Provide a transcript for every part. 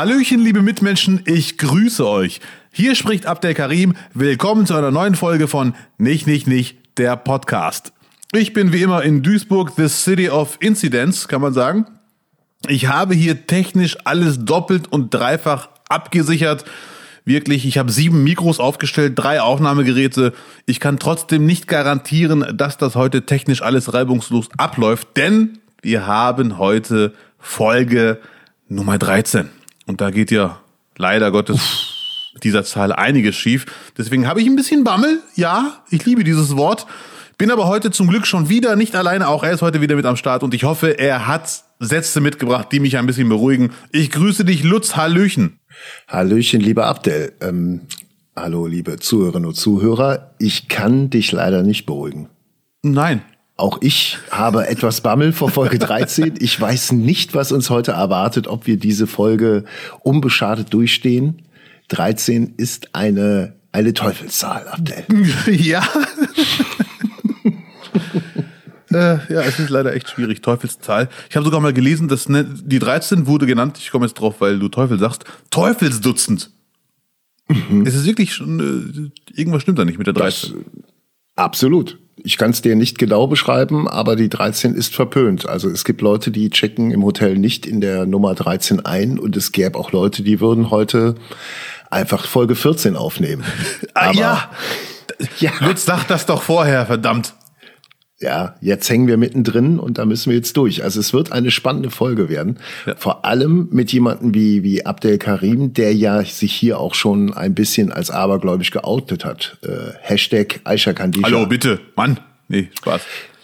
Hallöchen, liebe Mitmenschen, ich grüße euch. Hier spricht Abdel Karim. Willkommen zu einer neuen Folge von Nicht, Nicht, Nicht, der Podcast. Ich bin wie immer in Duisburg, the City of Incidents, kann man sagen. Ich habe hier technisch alles doppelt und dreifach abgesichert. Wirklich, ich habe sieben Mikros aufgestellt, drei Aufnahmegeräte. Ich kann trotzdem nicht garantieren, dass das heute technisch alles reibungslos abläuft, denn wir haben heute Folge Nummer 13. Und da geht ja leider Gottes mit dieser Zahl einiges schief. Deswegen habe ich ein bisschen Bammel. Ja, ich liebe dieses Wort. Bin aber heute zum Glück schon wieder nicht alleine. Auch er ist heute wieder mit am Start und ich hoffe, er hat Sätze mitgebracht, die mich ein bisschen beruhigen. Ich grüße dich, Lutz. Hallöchen. Hallöchen, lieber Abdel. Ähm, hallo, liebe Zuhörerinnen und Zuhörer. Ich kann dich leider nicht beruhigen. Nein. Auch ich habe etwas Bammel vor Folge 13. Ich weiß nicht, was uns heute erwartet, ob wir diese Folge unbeschadet durchstehen. 13 ist eine, eine Teufelszahl, Abdel. Ja. äh, ja, es ist leider echt schwierig. Teufelszahl. Ich habe sogar mal gelesen, dass ne, die 13 wurde genannt, ich komme jetzt drauf, weil du Teufel sagst, Teufelsdutzend. Mhm. Es ist wirklich schon, äh, irgendwas stimmt da nicht mit der 13. Das, absolut. Ich kann es dir nicht genau beschreiben, aber die 13 ist verpönt. Also es gibt Leute, die checken im Hotel nicht in der Nummer 13 ein und es gäbe auch Leute, die würden heute einfach Folge 14 aufnehmen. ah, aber, ja. ja. Lutz sagt das doch vorher, verdammt. Ja, jetzt hängen wir mittendrin und da müssen wir jetzt durch. Also es wird eine spannende Folge werden. Ja. Vor allem mit jemandem wie, wie Abdel Karim, der ja sich hier auch schon ein bisschen als abergläubisch geoutet hat. Äh, Hashtag Aisha Kandisha. Hallo, bitte. Mann. Nee, Spaß.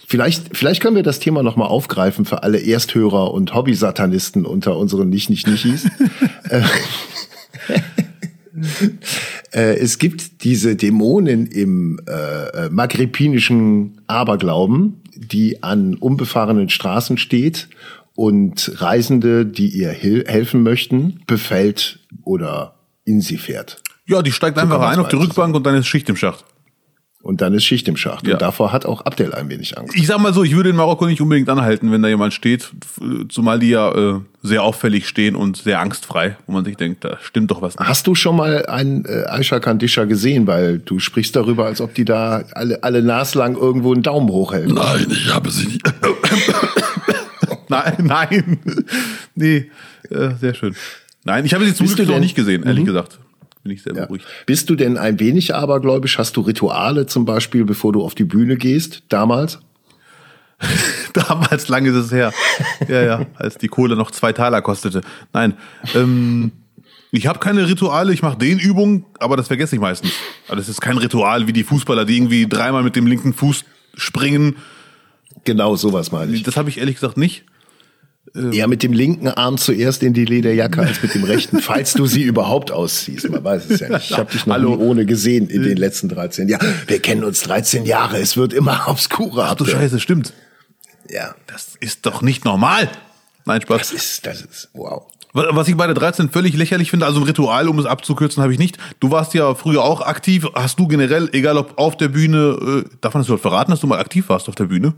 Vielleicht, vielleicht können wir das Thema nochmal aufgreifen für alle Ersthörer und Hobby-Satanisten unter unseren Nicht-Nicht-Nichis. Äh, äh, es gibt diese Dämonen im äh, maghribinischen Aberglauben, die an unbefahrenen Straßen steht und Reisende, die ihr helfen möchten, befällt oder in sie fährt. Ja, die steigt so einfach rein auf die Rückbank und dann ist Schicht im Schacht. Und dann ist Schicht im Schacht. Ja. Und davor hat auch Abdel ein wenig Angst. Ich sag mal so, ich würde in Marokko nicht unbedingt anhalten, wenn da jemand steht, zumal die ja äh, sehr auffällig stehen und sehr angstfrei, wo man sich denkt, da stimmt doch was nicht. Hast du schon mal einen äh, Aisha Kandisha gesehen? Weil du sprichst darüber, als ob die da alle, alle naslang irgendwo einen Daumen hochhält. Nein, ich habe sie nicht. nein, nein. nee, äh, sehr schön. Nein, ich habe sie zum Glück noch nicht gesehen, ehrlich mhm. gesagt bin ich sehr ja. beruhigt. Bist du denn ein wenig abergläubisch? Hast du Rituale zum Beispiel, bevor du auf die Bühne gehst, damals? damals, lange ist es her. ja, ja, als die Kohle noch zwei Taler kostete. Nein, ähm, ich habe keine Rituale, ich mache den Übungen, aber das vergesse ich meistens. Also das ist kein Ritual wie die Fußballer, die irgendwie dreimal mit dem linken Fuß springen. Genau sowas meine ich. Das habe ich ehrlich gesagt nicht. Ähm, Eher mit dem linken Arm zuerst in die Lederjacke als mit dem rechten, falls du sie überhaupt ausziehst. Man weiß es ja nicht. Ich habe dich noch Hallo. nie ohne gesehen in den letzten 13 Jahren. Wir kennen uns 13 Jahre, es wird immer obskurer. Ach du Scheiße, stimmt. Ja. Das ist doch nicht normal. Nein, Spaß. Das ist, das ist, wow. Was ich bei der 13 völlig lächerlich finde, also ein Ritual, um es abzukürzen, habe ich nicht. Du warst ja früher auch aktiv. Hast du generell, egal ob auf der Bühne, äh, darf man das überhaupt verraten, dass du mal aktiv warst auf der Bühne?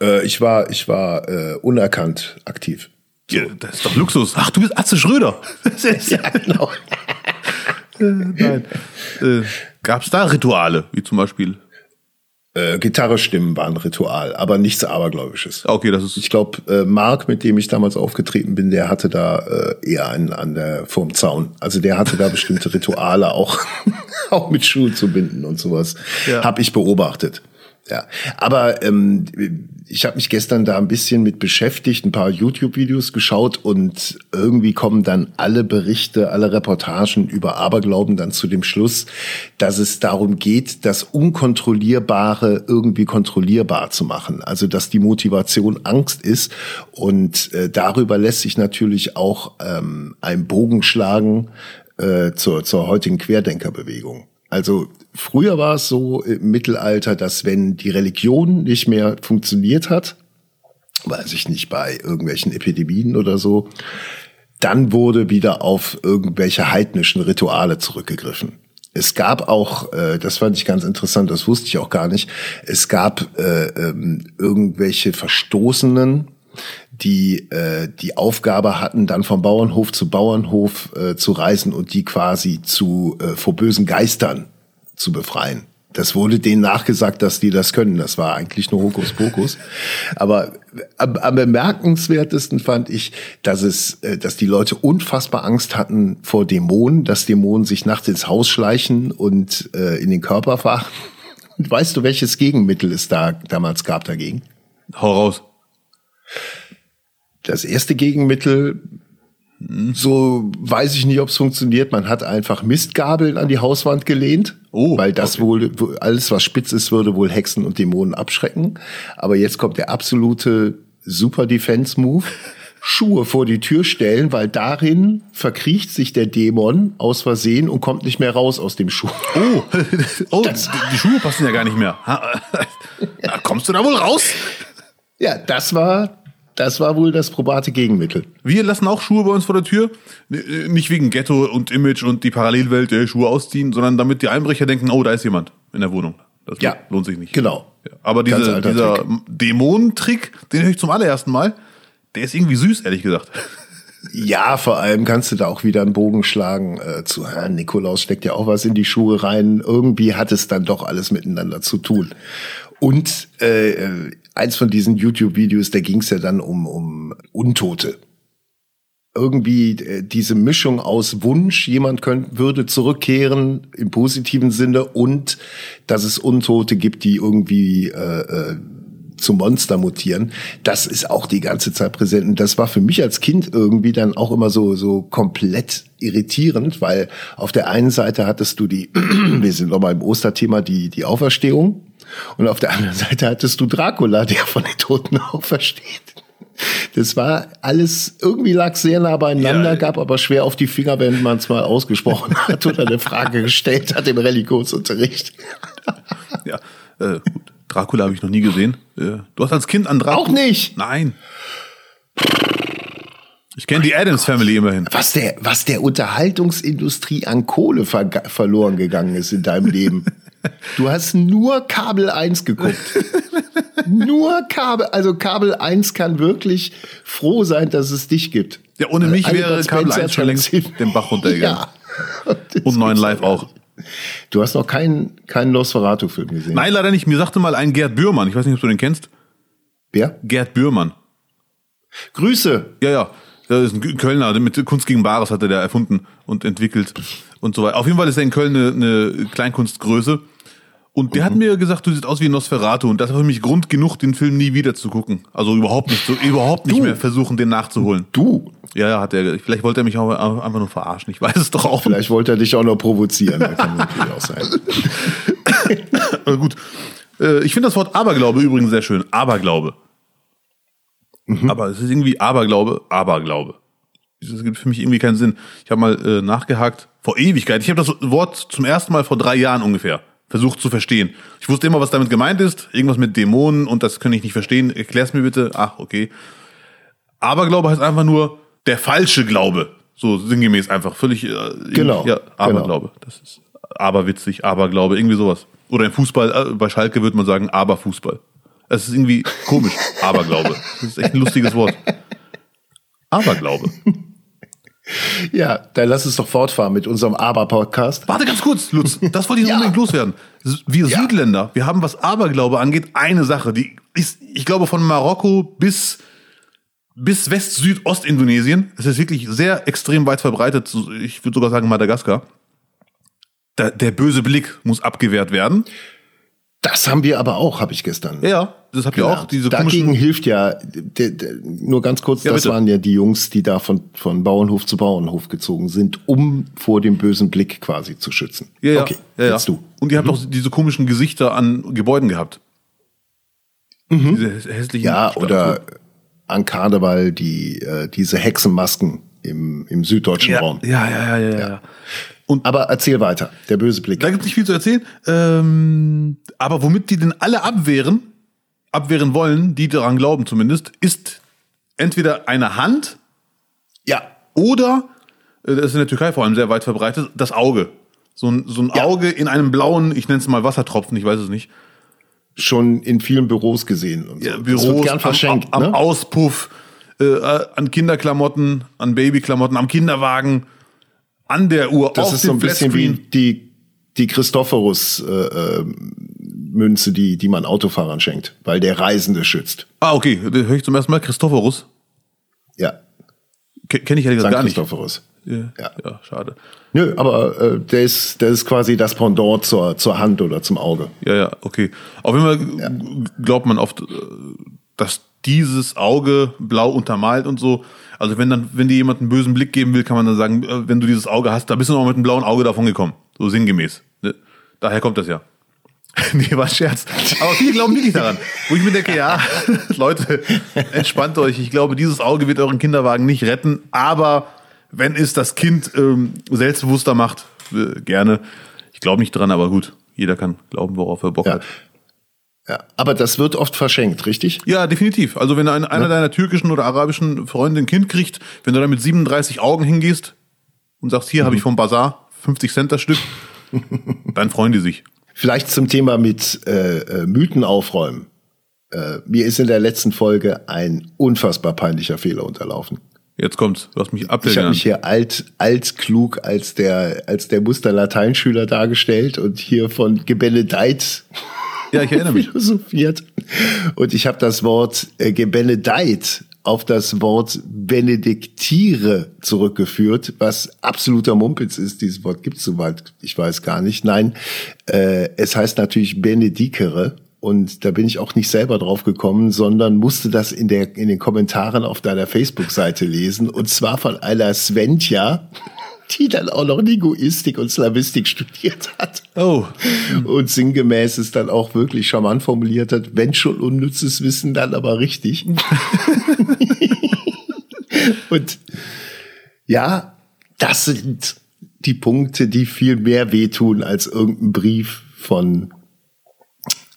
Äh, ich war, ich war äh, unerkannt aktiv. So. Ja, das ist doch Luxus. Ach, du bist Atze Schröder. ja, genau. äh, nein. Äh, Gab es da Rituale, wie zum Beispiel? Äh, Gitarrestimmen waren Ritual, aber nichts Abergläubisches. Okay, das ist. Ich glaube, äh, Mark, mit dem ich damals aufgetreten bin, der hatte da äh, eher einen an der vorm Zaun. Also der hatte da bestimmte Rituale auch, auch mit Schuhen zu binden und sowas. Ja. Hab ich beobachtet. Ja, aber ähm, ich habe mich gestern da ein bisschen mit beschäftigt, ein paar YouTube-Videos geschaut und irgendwie kommen dann alle Berichte, alle Reportagen über Aberglauben dann zu dem Schluss, dass es darum geht, das Unkontrollierbare irgendwie kontrollierbar zu machen. Also dass die Motivation Angst ist und äh, darüber lässt sich natürlich auch ähm, ein Bogen schlagen äh, zur, zur heutigen Querdenkerbewegung. Also früher war es so im Mittelalter, dass wenn die Religion nicht mehr funktioniert hat, weiß ich nicht, bei irgendwelchen Epidemien oder so, dann wurde wieder auf irgendwelche heidnischen Rituale zurückgegriffen. Es gab auch, äh, das fand ich ganz interessant, das wusste ich auch gar nicht, es gab äh, ähm, irgendwelche Verstoßenen, die äh, die Aufgabe hatten, dann vom Bauernhof zu Bauernhof äh, zu reisen und die quasi zu äh, vor bösen Geistern zu befreien. Das wurde denen nachgesagt, dass die das können. Das war eigentlich nur Hokuspokus. Aber am, am bemerkenswertesten fand ich, dass es, äh, dass die Leute unfassbar Angst hatten vor Dämonen, dass Dämonen sich nachts ins Haus schleichen und äh, in den Körper fahren. Und weißt du, welches Gegenmittel es da damals gab dagegen? Hau raus. Das erste Gegenmittel so weiß ich nicht, ob es funktioniert. Man hat einfach Mistgabeln an die Hauswand gelehnt, oh, weil das okay. wohl alles, was spitz ist, würde wohl Hexen und Dämonen abschrecken. Aber jetzt kommt der absolute Super Defense Move. Schuhe vor die Tür stellen, weil darin verkriecht sich der Dämon aus Versehen und kommt nicht mehr raus aus dem Schuh. Oh, oh die Schuhe passen ja gar nicht mehr. Kommst du da wohl raus? Ja, das war das war wohl das probate Gegenmittel. Wir lassen auch Schuhe bei uns vor der Tür. Nicht wegen Ghetto und Image und die Parallelwelt der Schuhe ausziehen, sondern damit die Einbrecher denken, oh, da ist jemand in der Wohnung. Das ja, lohnt sich nicht. Genau. Ja, aber diese, dieser Dämonentrick, den höre ich zum allerersten Mal, der ist irgendwie süß, ehrlich gesagt. Ja, vor allem kannst du da auch wieder einen Bogen schlagen äh, zu Herrn Nikolaus steckt ja auch was in die Schuhe rein. Irgendwie hat es dann doch alles miteinander zu tun. Und äh, eins von diesen YouTube-Videos, da ging es ja dann um, um Untote. Irgendwie äh, diese Mischung aus Wunsch, jemand könnte, würde zurückkehren im positiven Sinne und dass es Untote gibt, die irgendwie äh, äh, zum Monster mutieren, das ist auch die ganze Zeit präsent. Und das war für mich als Kind irgendwie dann auch immer so, so komplett irritierend, weil auf der einen Seite hattest du die, wir sind nochmal im Osterthema, die, die Auferstehung. Und auf der anderen Seite hattest du Dracula, der von den Toten aufersteht. Das war alles, irgendwie lag sehr nah beieinander, ja, gab aber schwer auf die Finger, wenn man es mal ausgesprochen hat oder eine Frage gestellt hat im Religionsunterricht. Ja, äh, Dracula habe ich noch nie gesehen. Äh, du hast als Kind an Dracula. Auch nicht? Nein. Ich kenne die Adams Family immerhin. Was der, was der Unterhaltungsindustrie an Kohle ver verloren gegangen ist in deinem Leben. Du hast nur Kabel 1 geguckt. nur Kabel, also Kabel 1 kann wirklich froh sein, dass es dich gibt. Ja, ohne mich Alle wäre Kabel 1 schon längst den Bach runtergegangen. Ja. Und neuen Live auch. Du hast noch keinen, keinen Nosferatu-Film gesehen. Nein, leider nicht. Mir sagte mal ein Gerd Bührmann, ich weiß nicht, ob du den kennst. Wer? Gerd Bührmann. Grüße. Ja, ja. Das ist ein Kölner, mit Kunst gegen Bares hat er der erfunden und entwickelt und so weiter. Auf jeden Fall ist er in Köln eine, eine Kleinkunstgröße. Und der mhm. hat mir gesagt, du siehst aus wie ein Nosferatu. Und das war für mich Grund genug, den Film nie wieder zu gucken. Also überhaupt nicht, so, überhaupt nicht du. mehr versuchen, den nachzuholen. Du? Ja, ja, hat er. Vielleicht wollte er mich auch einfach nur verarschen. Ich weiß es doch auch. Vielleicht wollte er dich auch noch provozieren. Das kann natürlich auch sein. Aber gut. Äh, ich finde das Wort Aberglaube übrigens sehr schön. Aberglaube. Mhm. Aber es ist irgendwie Aberglaube, Aberglaube. Das gibt für mich irgendwie keinen Sinn. Ich habe mal äh, nachgehakt vor Ewigkeit. Ich habe das Wort zum ersten Mal vor drei Jahren ungefähr versucht zu verstehen. Ich wusste immer, was damit gemeint ist. Irgendwas mit Dämonen und das kann ich nicht verstehen. Erklär's mir bitte. Ach, okay. Aberglaube heißt einfach nur der falsche Glaube. So sinngemäß einfach. Völlig. Äh, genau. Ja, Aberglaube. Genau. Das ist aberwitzig, Aberglaube, irgendwie sowas. Oder im Fußball, äh, bei Schalke würde man sagen Aberfußball. Es ist irgendwie komisch. Aberglaube. Das ist echt ein lustiges Wort. Aberglaube. Ja, dann lass uns doch fortfahren mit unserem Aber-Podcast. Warte ganz kurz, Lutz. Das wollte ich ja. unbedingt loswerden. Wir ja. Südländer, wir haben, was Aberglaube angeht, eine Sache, die ist, ich glaube, von Marokko bis, bis West-Süd-Ost-Indonesien. Es ist wirklich sehr extrem weit verbreitet. Ich würde sogar sagen Madagaskar. Der, der böse Blick muss abgewehrt werden. Das haben wir aber auch, habe ich gestern. Ja, das habt ihr auch. Diese Dagegen hilft ja, de, de, nur ganz kurz, ja, das bitte. waren ja die Jungs, die da von, von Bauernhof zu Bauernhof gezogen sind, um vor dem bösen Blick quasi zu schützen. Ja, ja. Okay, ja, ja. du. Und ihr habt mhm. auch diese komischen Gesichter an Gebäuden gehabt. Mhm. Diese hässlichen Ja, Statuen. oder an Karneval die, äh, diese Hexenmasken im, im süddeutschen ja, Raum. Ja, ja, ja, ja. ja. Und aber erzähl weiter, der böse Blick. Da gibt es nicht viel zu erzählen. Ähm, aber womit die denn alle abwehren, abwehren wollen, die daran glauben zumindest, ist entweder eine Hand ja. oder, äh, das ist in der Türkei vor allem sehr weit verbreitet, das Auge. So ein, so ein ja. Auge in einem blauen, ich nenne es mal Wassertropfen, ich weiß es nicht. Schon in vielen Büros gesehen und so. Ja, Büros, das wird gern verschenkt, am, am, am ne? Auspuff äh, an Kinderklamotten, an Babyklamotten, am Kinderwagen, an der Uhr. Das ist so ein bisschen wie die, die Christophorus äh, äh, Münze, die, die man Autofahrern schenkt, weil der Reisende schützt. Ah, okay. Das höre ich zum ersten Mal. Christophorus. Ja. Kenne ich ja gar nicht. Christophorus. Ja, ja. ja, schade. Nö, aber äh, der, ist, der ist quasi das Pendant zur, zur Hand oder zum Auge. Ja, ja, okay. Auf jeden Fall ja. glaubt man oft, äh, dass dieses Auge blau untermalt und so. Also wenn dann, wenn dir jemand einen bösen Blick geben will, kann man dann sagen, äh, wenn du dieses Auge hast, da bist du noch mit einem blauen Auge davon gekommen. So sinngemäß. Ne? Daher kommt das ja. nee, war Scherz. Aber viele glauben wirklich daran. Wo ich mir denke, ja, Leute, entspannt euch. Ich glaube, dieses Auge wird euren Kinderwagen nicht retten. Aber wenn es das Kind ähm, selbstbewusster macht, äh, gerne. Ich glaube nicht dran, aber gut. Jeder kann glauben, worauf er Bock ja. hat. Ja, aber das wird oft verschenkt, richtig? Ja, definitiv. Also wenn ein, einer ja. deiner türkischen oder arabischen Freunde ein Kind kriegt, wenn du da mit 37 Augen hingehst und sagst, hier mhm. habe ich vom Bazar 50 Cent das Stück, dann freuen die sich. Vielleicht zum Thema mit äh, äh, Mythen aufräumen. Äh, mir ist in der letzten Folge ein unfassbar peinlicher Fehler unterlaufen. Jetzt kommt's. Du hast mich abgelehnt. Ich habe mich hier alt, alt klug als der, als der Muster-Lateinschüler dargestellt und hier von Gebenedeit ja, ich erinnere mich. philosophiert. Und ich habe das Wort äh, Gebenedeit auf das Wort Benediktiere zurückgeführt, was absoluter Mumpitz ist. Dieses Wort gibt es soweit, ich weiß gar nicht. Nein, äh, es heißt natürlich Benedikere. Und da bin ich auch nicht selber drauf gekommen, sondern musste das in, der, in den Kommentaren auf deiner Facebook-Seite lesen. Und zwar von einer Sventja, die dann auch noch Linguistik und Slavistik studiert hat. Oh. Und sinngemäß es dann auch wirklich charmant formuliert hat, wenn schon unnützes Wissen, dann aber richtig. und ja, das sind die Punkte, die viel mehr wehtun als irgendein Brief von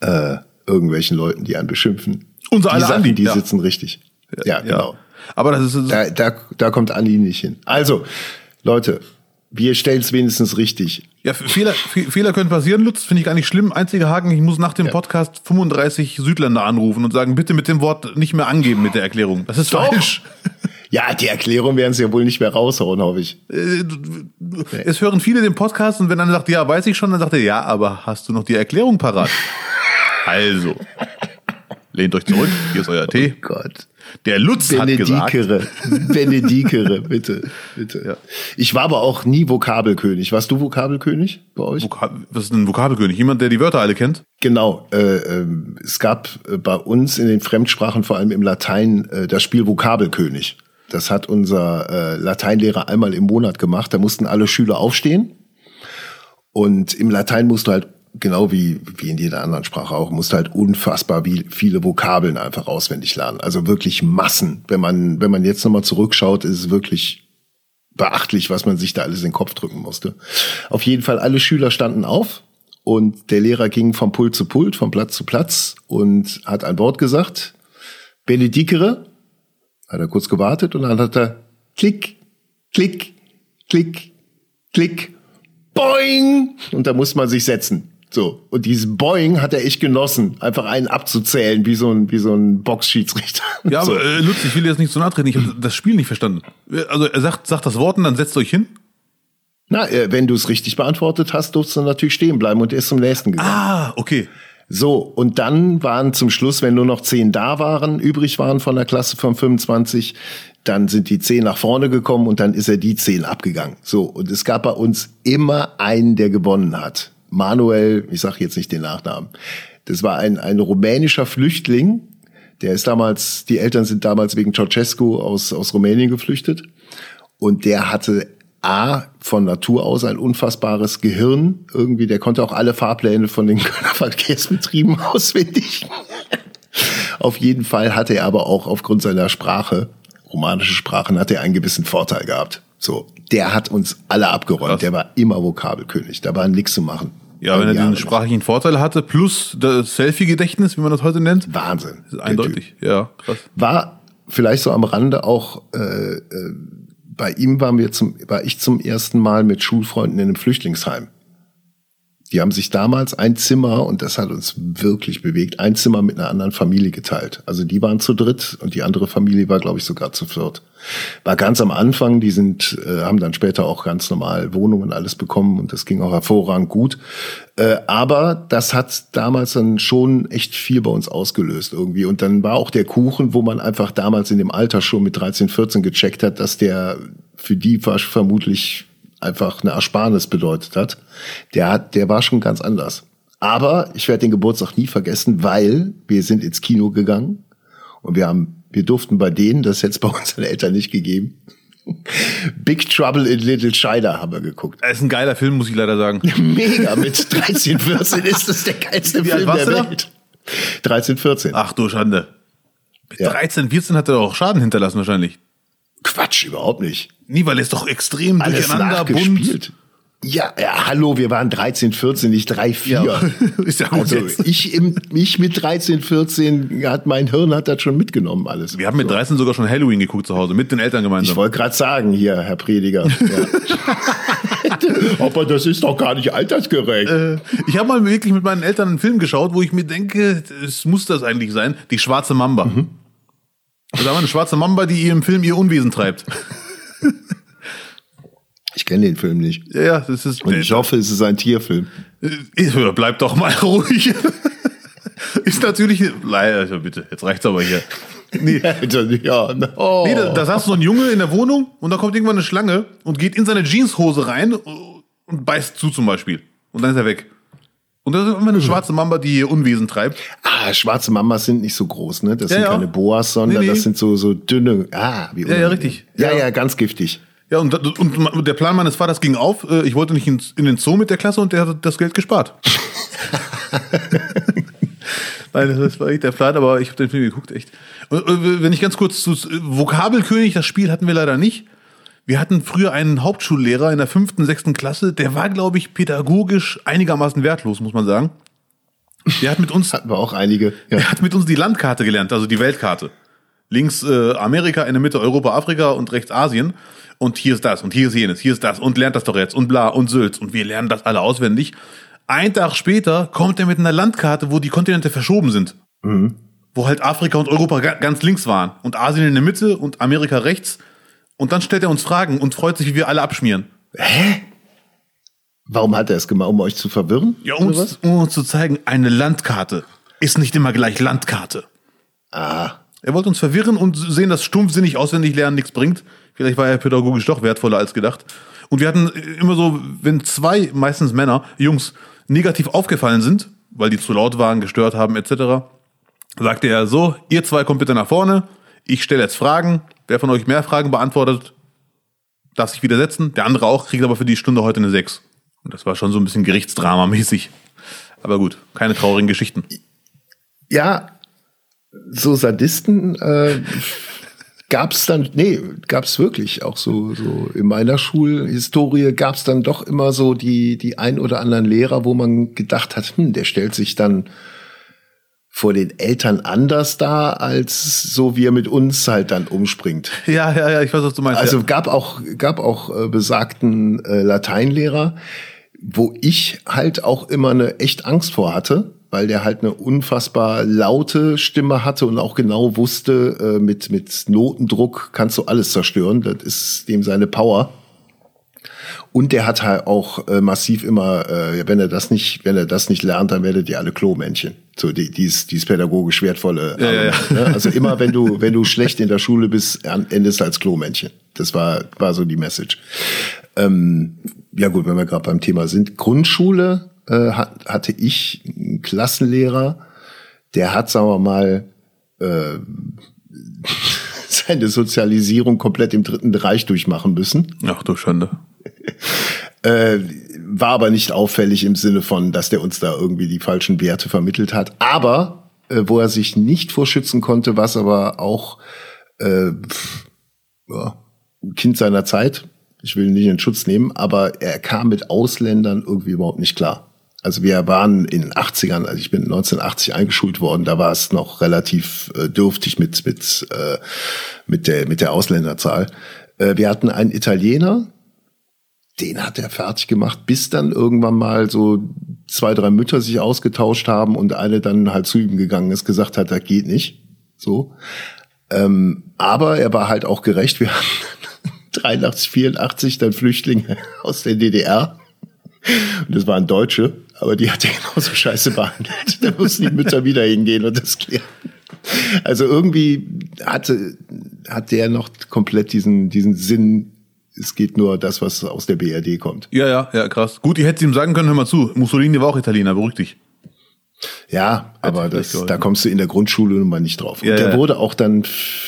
äh, irgendwelchen Leuten, die einen beschimpfen. Unser die Sachen, Andi, die ja. sitzen richtig. Ja, ja genau. Aber das ist da, da, da kommt Andi nicht hin. Also, Leute, wir stellen es wenigstens richtig. Ja, Fehler, Fehler können passieren, Lutz, finde ich gar nicht schlimm. Einziger Haken, ich muss nach dem ja. Podcast 35 Südländer anrufen und sagen, bitte mit dem Wort nicht mehr angeben mit der Erklärung. Das ist Doch. falsch. Ja, die Erklärung werden sie ja wohl nicht mehr raushauen, hoffe ich. Äh, es hören viele den Podcast und wenn einer sagt, ja, weiß ich schon, dann sagt er, ja, aber hast du noch die Erklärung parat? also, lehnt euch zurück, hier ist euer Tee. Oh Gott. Der Lutz Benedikere. hat gesagt. Benedikere, bitte, bitte. Ja. Ich war aber auch nie Vokabelkönig. Warst du Vokabelkönig bei euch? Vokab Was ist ein Vokabelkönig? Jemand, der die Wörter alle kennt? Genau. Äh, äh, es gab äh, bei uns in den Fremdsprachen, vor allem im Latein, äh, das Spiel Vokabelkönig. Das hat unser äh, Lateinlehrer einmal im Monat gemacht. Da mussten alle Schüler aufstehen. Und im Latein musst du halt genau wie, wie in jeder anderen Sprache auch, musst halt unfassbar viele Vokabeln einfach auswendig lernen. Also wirklich Massen. Wenn man, wenn man jetzt nochmal zurückschaut, ist es wirklich beachtlich, was man sich da alles in den Kopf drücken musste. Auf jeden Fall, alle Schüler standen auf und der Lehrer ging vom Pult zu Pult, vom Platz zu Platz und hat ein Wort gesagt. Benedikere. Hat er kurz gewartet und dann hat er klick, klick, klick, klick, boing. Und da muss man sich setzen. So. Und dieses Boing hat er echt genossen, einfach einen abzuzählen, wie so ein, wie so ein Boxschiedsrichter. Ja, aber äh, Lutz, ich will jetzt nicht so nahe treten, ich habe das Spiel nicht verstanden. Also er sagt, sagt das Wort und dann setzt euch hin? Na, äh, wenn du es richtig beantwortet hast, durfst du natürlich stehen bleiben und er ist zum nächsten gegangen. Ah, okay. So, und dann waren zum Schluss, wenn nur noch zehn da waren, übrig waren von der Klasse von 25, dann sind die zehn nach vorne gekommen und dann ist er die zehn abgegangen. So, und es gab bei uns immer einen, der gewonnen hat. Manuel, ich sage jetzt nicht den Nachnamen, das war ein, ein rumänischer Flüchtling, der ist damals, die Eltern sind damals wegen Ceausescu aus, aus Rumänien geflüchtet und der hatte A, von Natur aus ein unfassbares Gehirn. Irgendwie, der konnte auch alle Fahrpläne von den Kölner Verkehrsbetrieben auswendig. Auf jeden Fall hatte er aber auch aufgrund seiner Sprache, romanische Sprachen, hat er einen gewissen Vorteil gehabt. So, der hat uns alle abgeräumt. Krass. Der war immer Vokabelkönig. Da war nichts zu machen. Ja, wenn er den sprachlichen Vorteil hatte, plus das Selfie-Gedächtnis, wie man das heute nennt. Wahnsinn. Eindeutig, ja, krass. War vielleicht so am Rande auch, äh, äh, bei ihm waren wir zum, war ich zum ersten Mal mit Schulfreunden in einem Flüchtlingsheim. Die haben sich damals ein Zimmer, und das hat uns wirklich bewegt, ein Zimmer mit einer anderen Familie geteilt. Also die waren zu dritt und die andere Familie war, glaube ich, sogar zu viert. War ganz am Anfang, die sind, äh, haben dann später auch ganz normal Wohnungen und alles bekommen und das ging auch hervorragend gut. Äh, aber das hat damals dann schon echt viel bei uns ausgelöst irgendwie. Und dann war auch der Kuchen, wo man einfach damals in dem Alter schon mit 13, 14 gecheckt hat, dass der für die vermutlich einfach eine Ersparnis bedeutet hat, der hat, der war schon ganz anders. Aber ich werde den Geburtstag nie vergessen, weil wir sind ins Kino gegangen und wir haben, wir durften bei denen, das es bei unseren Eltern nicht gegeben, Big Trouble in Little China haben wir geguckt. Das ist ein geiler Film, muss ich leider sagen. Mega, mit 13, 14 ist das der geilste Wie Film der Welt. 13, 14. Ach du Schande. Mit ja. 13, 14 hat er doch Schaden hinterlassen wahrscheinlich. Quatsch, überhaupt nicht. Nie, weil es doch extrem Alles durcheinander bunt. Ja, ja, hallo, wir waren 13, 14, nicht 3, 4. Ja, ist ja gut also jetzt. ich, im, ich mit 13, 14, hat mein Hirn hat das schon mitgenommen alles. Wir haben mit 13 sogar schon Halloween geguckt zu Hause, mit den Eltern gemeinsam. Ich wollte gerade sagen, hier, Herr Prediger. Ja. Aber das ist doch gar nicht altersgerecht. Äh, ich habe mal wirklich mit meinen Eltern einen Film geschaut, wo ich mir denke, es muss das eigentlich sein, die schwarze Mamba. Mhm. Da haben wir eine schwarze Mamba, die im Film ihr Unwesen treibt. Ich kenne den Film nicht. Ja, ja, das ist. Und ich hoffe, es ist ein Tierfilm. Äh, bleib doch mal ruhig. ist natürlich. Leider, bitte, jetzt reicht's aber hier. Nee. ja, no. nee da, da saß so ein Junge in der Wohnung und da kommt irgendwann eine Schlange und geht in seine Jeanshose rein und beißt zu zum Beispiel. Und dann ist er weg. Und das ist immer eine schwarze Mamba, die ihr Unwesen treibt. Ah, schwarze Mambas sind nicht so groß, ne? Das ja, sind ja. keine Boas, sondern nee, nee. das sind so, so dünne. Ah, wie Ja, ja, richtig. Ja, ja, ja, ganz giftig. Ja, und, und der Plan meines Vaters ging auf. Äh, ich wollte nicht in, den Zoo mit der Klasse und der hat das Geld gespart. Nein, das war echt der Plan, aber ich habe den Film geguckt, echt. Und, wenn ich ganz kurz zu Vokabelkönig, das Spiel hatten wir leider nicht. Wir hatten früher einen Hauptschullehrer in der fünften, sechsten Klasse, der war, glaube ich, pädagogisch einigermaßen wertlos, muss man sagen. Der hat mit uns. Hatten wir auch einige. Ja. Der hat mit uns die Landkarte gelernt, also die Weltkarte. Links äh, Amerika, in der Mitte Europa, Afrika und rechts Asien. Und hier ist das und hier ist jenes, hier ist das und lernt das doch jetzt und bla und Sülz. Und wir lernen das alle auswendig. Ein Tag später kommt er mit einer Landkarte, wo die Kontinente verschoben sind. Mhm. Wo halt Afrika und Europa ganz links waren und Asien in der Mitte und Amerika rechts. Und dann stellt er uns Fragen und freut sich, wie wir alle abschmieren. Hä? Warum hat er es gemacht? Um euch zu verwirren? Ja, um, uns, um uns zu zeigen, eine Landkarte ist nicht immer gleich Landkarte. Ah. Er wollte uns verwirren und sehen, dass stumpfsinnig auswendig lernen nichts bringt. Vielleicht war er pädagogisch doch wertvoller als gedacht. Und wir hatten immer so, wenn zwei, meistens Männer, Jungs, negativ aufgefallen sind, weil die zu laut waren, gestört haben, etc., sagte er so, ihr zwei kommt bitte nach vorne, ich stelle jetzt Fragen, wer von euch mehr Fragen beantwortet, darf sich widersetzen, der andere auch, kriegt aber für die Stunde heute eine 6. Und das war schon so ein bisschen Gerichtsdrama-mäßig. Aber gut, keine traurigen Geschichten. Ja, so Sadisten äh, gab es dann, nee, gab es wirklich auch so, so in meiner Schulhistorie gab es dann doch immer so die, die ein oder anderen Lehrer, wo man gedacht hat, hm, der stellt sich dann vor den Eltern anders dar, als so wie er mit uns halt dann umspringt. Ja, ja, ja, ich weiß, was du meinst. Also ja. gab auch, gab auch äh, besagten äh, Lateinlehrer, wo ich halt auch immer eine echt Angst vor hatte, weil der halt eine unfassbar laute Stimme hatte und auch genau wusste, äh, mit, mit Notendruck kannst du alles zerstören. Das ist dem seine Power. Und der hat halt auch äh, massiv immer, äh, wenn er das nicht, wenn er das nicht lernt, dann werdet ihr alle Klomännchen. So die, dies, dies pädagogisch wertvolle. Ja, ja. Ne? Also immer, wenn du, wenn du schlecht in der Schule bist, endest als Klomännchen. Das war, war so die Message. Ähm, ja gut, wenn wir gerade beim Thema sind. Grundschule äh, hat, hatte ich einen Klassenlehrer, der hat, sagen wir mal, äh, seine Sozialisierung komplett im Dritten Bereich durchmachen müssen. Ach du Schande. äh, war aber nicht auffällig im Sinne von, dass der uns da irgendwie die falschen Werte vermittelt hat. Aber äh, wo er sich nicht vorschützen konnte, was aber auch äh, ja, Kind seiner Zeit, ich will ihn nicht in Schutz nehmen, aber er kam mit Ausländern irgendwie überhaupt nicht klar. Also wir waren in den 80ern, also ich bin 1980 eingeschult worden, da war es noch relativ äh, dürftig mit, mit, äh, mit, der, mit der Ausländerzahl. Äh, wir hatten einen Italiener, den hat er fertig gemacht, bis dann irgendwann mal so zwei, drei Mütter sich ausgetauscht haben und eine dann halt zu ihm gegangen ist, gesagt hat, das geht nicht. So. Ähm, aber er war halt auch gerecht. Wir haben 83, 84 dann Flüchtlinge aus der DDR. Und das waren Deutsche, aber die hat er genauso scheiße behandelt. Da mussten die Mütter wieder hingehen und das klären. Also irgendwie hatte, hat der noch komplett diesen, diesen Sinn, es geht nur das, was aus der BRD kommt. Ja, ja, ja, krass. Gut, ich hätte ihm sagen können, hör mal zu, Mussolini war auch Italiener, beruhig dich. Ja, aber das, da kommst du in der Grundschule nun mal nicht drauf. Und ja, der ja. wurde auch dann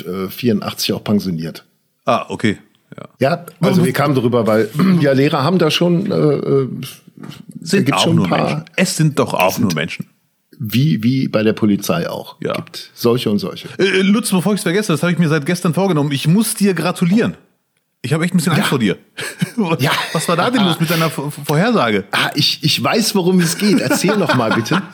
äh, 84 auch pensioniert. Ah, okay. Ja, ja also wir kamen darüber, weil ja Lehrer haben da schon äh, äh sind auch schon nur paar, Menschen. Es sind doch auch sind, nur Menschen. Wie, wie bei der Polizei auch. Ja. Gibt solche und solche. Äh, Lutz, bevor ich es vergesse, das habe ich mir seit gestern vorgenommen. Ich muss dir gratulieren. Ich habe echt ein bisschen Angst ja. vor dir. ja. Was war da denn los mit deiner Vorhersage? Ah, ich, ich weiß, worum es geht. Erzähl noch mal bitte.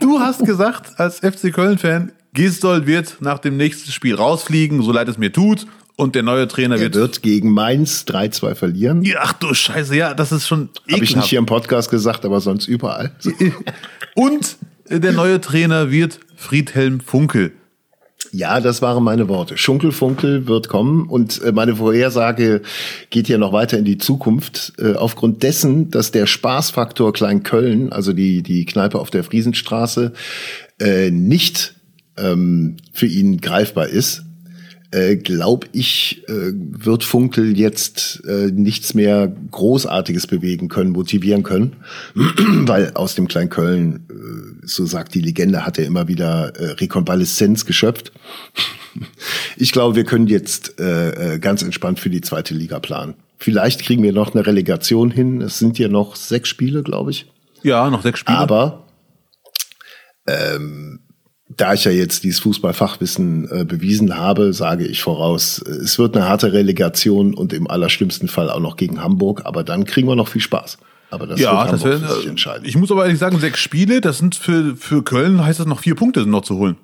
Du hast gesagt, als FC Köln-Fan, Gisdol wird nach dem nächsten Spiel rausfliegen, so leid es mir tut. Und der neue Trainer er wird, wird gegen Mainz 3-2 verlieren. Ja, ach du Scheiße, ja, das ist schon Habe ich nicht hier im Podcast gesagt, aber sonst überall. Und der neue Trainer wird Friedhelm Funkel. Ja, das waren meine Worte. Schunkelfunkel wird kommen und äh, meine Vorhersage geht hier noch weiter in die Zukunft. Äh, aufgrund dessen, dass der Spaßfaktor Köln, also die, die Kneipe auf der Friesenstraße, äh, nicht ähm, für ihn greifbar ist, äh, glaube ich, äh, wird Funkel jetzt äh, nichts mehr Großartiges bewegen können, motivieren können, weil aus dem Köln, äh, so sagt die Legende, hat er immer wieder äh, Rekonvaleszenz geschöpft. ich glaube, wir können jetzt äh, äh, ganz entspannt für die zweite Liga planen. Vielleicht kriegen wir noch eine Relegation hin. Es sind ja noch sechs Spiele, glaube ich. Ja, noch sechs Spiele. Aber ähm, da ich ja jetzt dieses Fußballfachwissen äh, bewiesen habe, sage ich voraus, es wird eine harte Relegation und im allerschlimmsten Fall auch noch gegen Hamburg, aber dann kriegen wir noch viel Spaß. Aber das ja, wird das wär, sich entscheiden. Ich muss aber ehrlich sagen, sechs Spiele, das sind für, für Köln heißt das noch vier Punkte noch zu holen.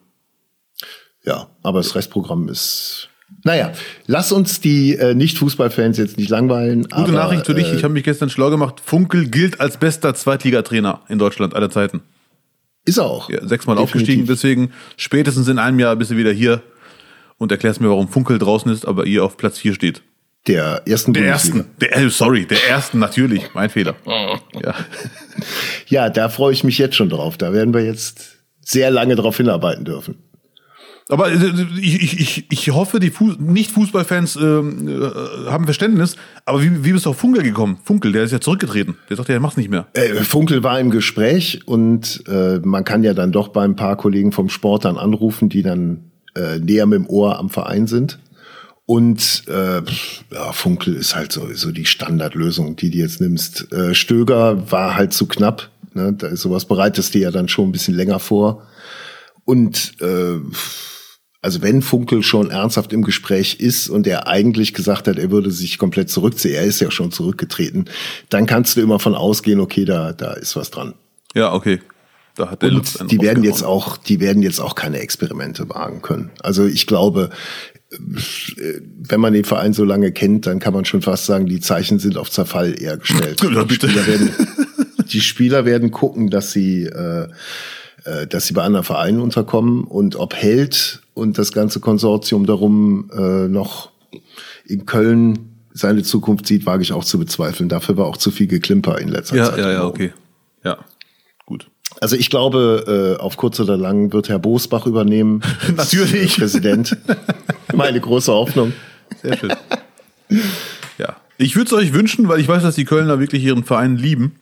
Ja, aber das Restprogramm ist naja, lass uns die äh, Nicht-Fußballfans jetzt nicht langweilen. Gute aber, Nachricht für dich, äh, ich habe mich gestern schlau gemacht. Funkel gilt als bester Zweitligatrainer in Deutschland aller Zeiten. Ist er auch. Ja, sechsmal Definitiv. aufgestiegen, deswegen spätestens in einem Jahr bist du wieder hier und erklärst mir, warum Funkel draußen ist, aber ihr auf Platz 4 steht. Der ersten Der ersten, der, äh, sorry, der ersten natürlich, mein Fehler. Ja. ja, da freue ich mich jetzt schon drauf. Da werden wir jetzt sehr lange drauf hinarbeiten dürfen. Aber äh, ich, ich, ich hoffe, die Fuß Nicht-Fußballfans ähm, äh, haben Verständnis. Aber wie, wie bist du auf Funkel gekommen? Funkel, der ist ja zurückgetreten. Der sagt ja, er macht's nicht mehr. Äh, Funkel war im Gespräch und äh, man kann ja dann doch bei ein paar Kollegen vom Sport dann anrufen, die dann äh, näher mit dem Ohr am Verein sind. Und äh, ja, Funkel ist halt so, so die Standardlösung, die du jetzt nimmst. Äh, Stöger war halt zu knapp. Ne? Da ist sowas bereitest du ja dann schon ein bisschen länger vor. Und äh, also wenn Funkel schon ernsthaft im Gespräch ist und er eigentlich gesagt hat, er würde sich komplett zurückziehen, er ist ja schon zurückgetreten, dann kannst du immer von ausgehen, okay, da, da ist was dran. Ja, okay. Da hat der und die werden jetzt auch, die werden jetzt auch keine Experimente wagen können. Also ich glaube, wenn man den Verein so lange kennt, dann kann man schon fast sagen, die Zeichen sind auf Zerfall eher gestellt. Ja, die, Spieler werden, die Spieler werden gucken, dass sie, äh, äh, dass sie bei anderen Vereinen unterkommen und ob Held und das ganze Konsortium darum äh, noch in Köln seine Zukunft sieht, wage ich auch zu bezweifeln. Dafür war auch zu viel Geklimper in letzter ja, Zeit. Ja, ja, okay. Ja, gut. Also ich glaube, äh, auf kurz oder lang wird Herr Bosbach übernehmen. Natürlich. Präsident. Meine große Hoffnung. Sehr schön. Ja. Ich würde es euch wünschen, weil ich weiß, dass die Kölner wirklich ihren Verein lieben.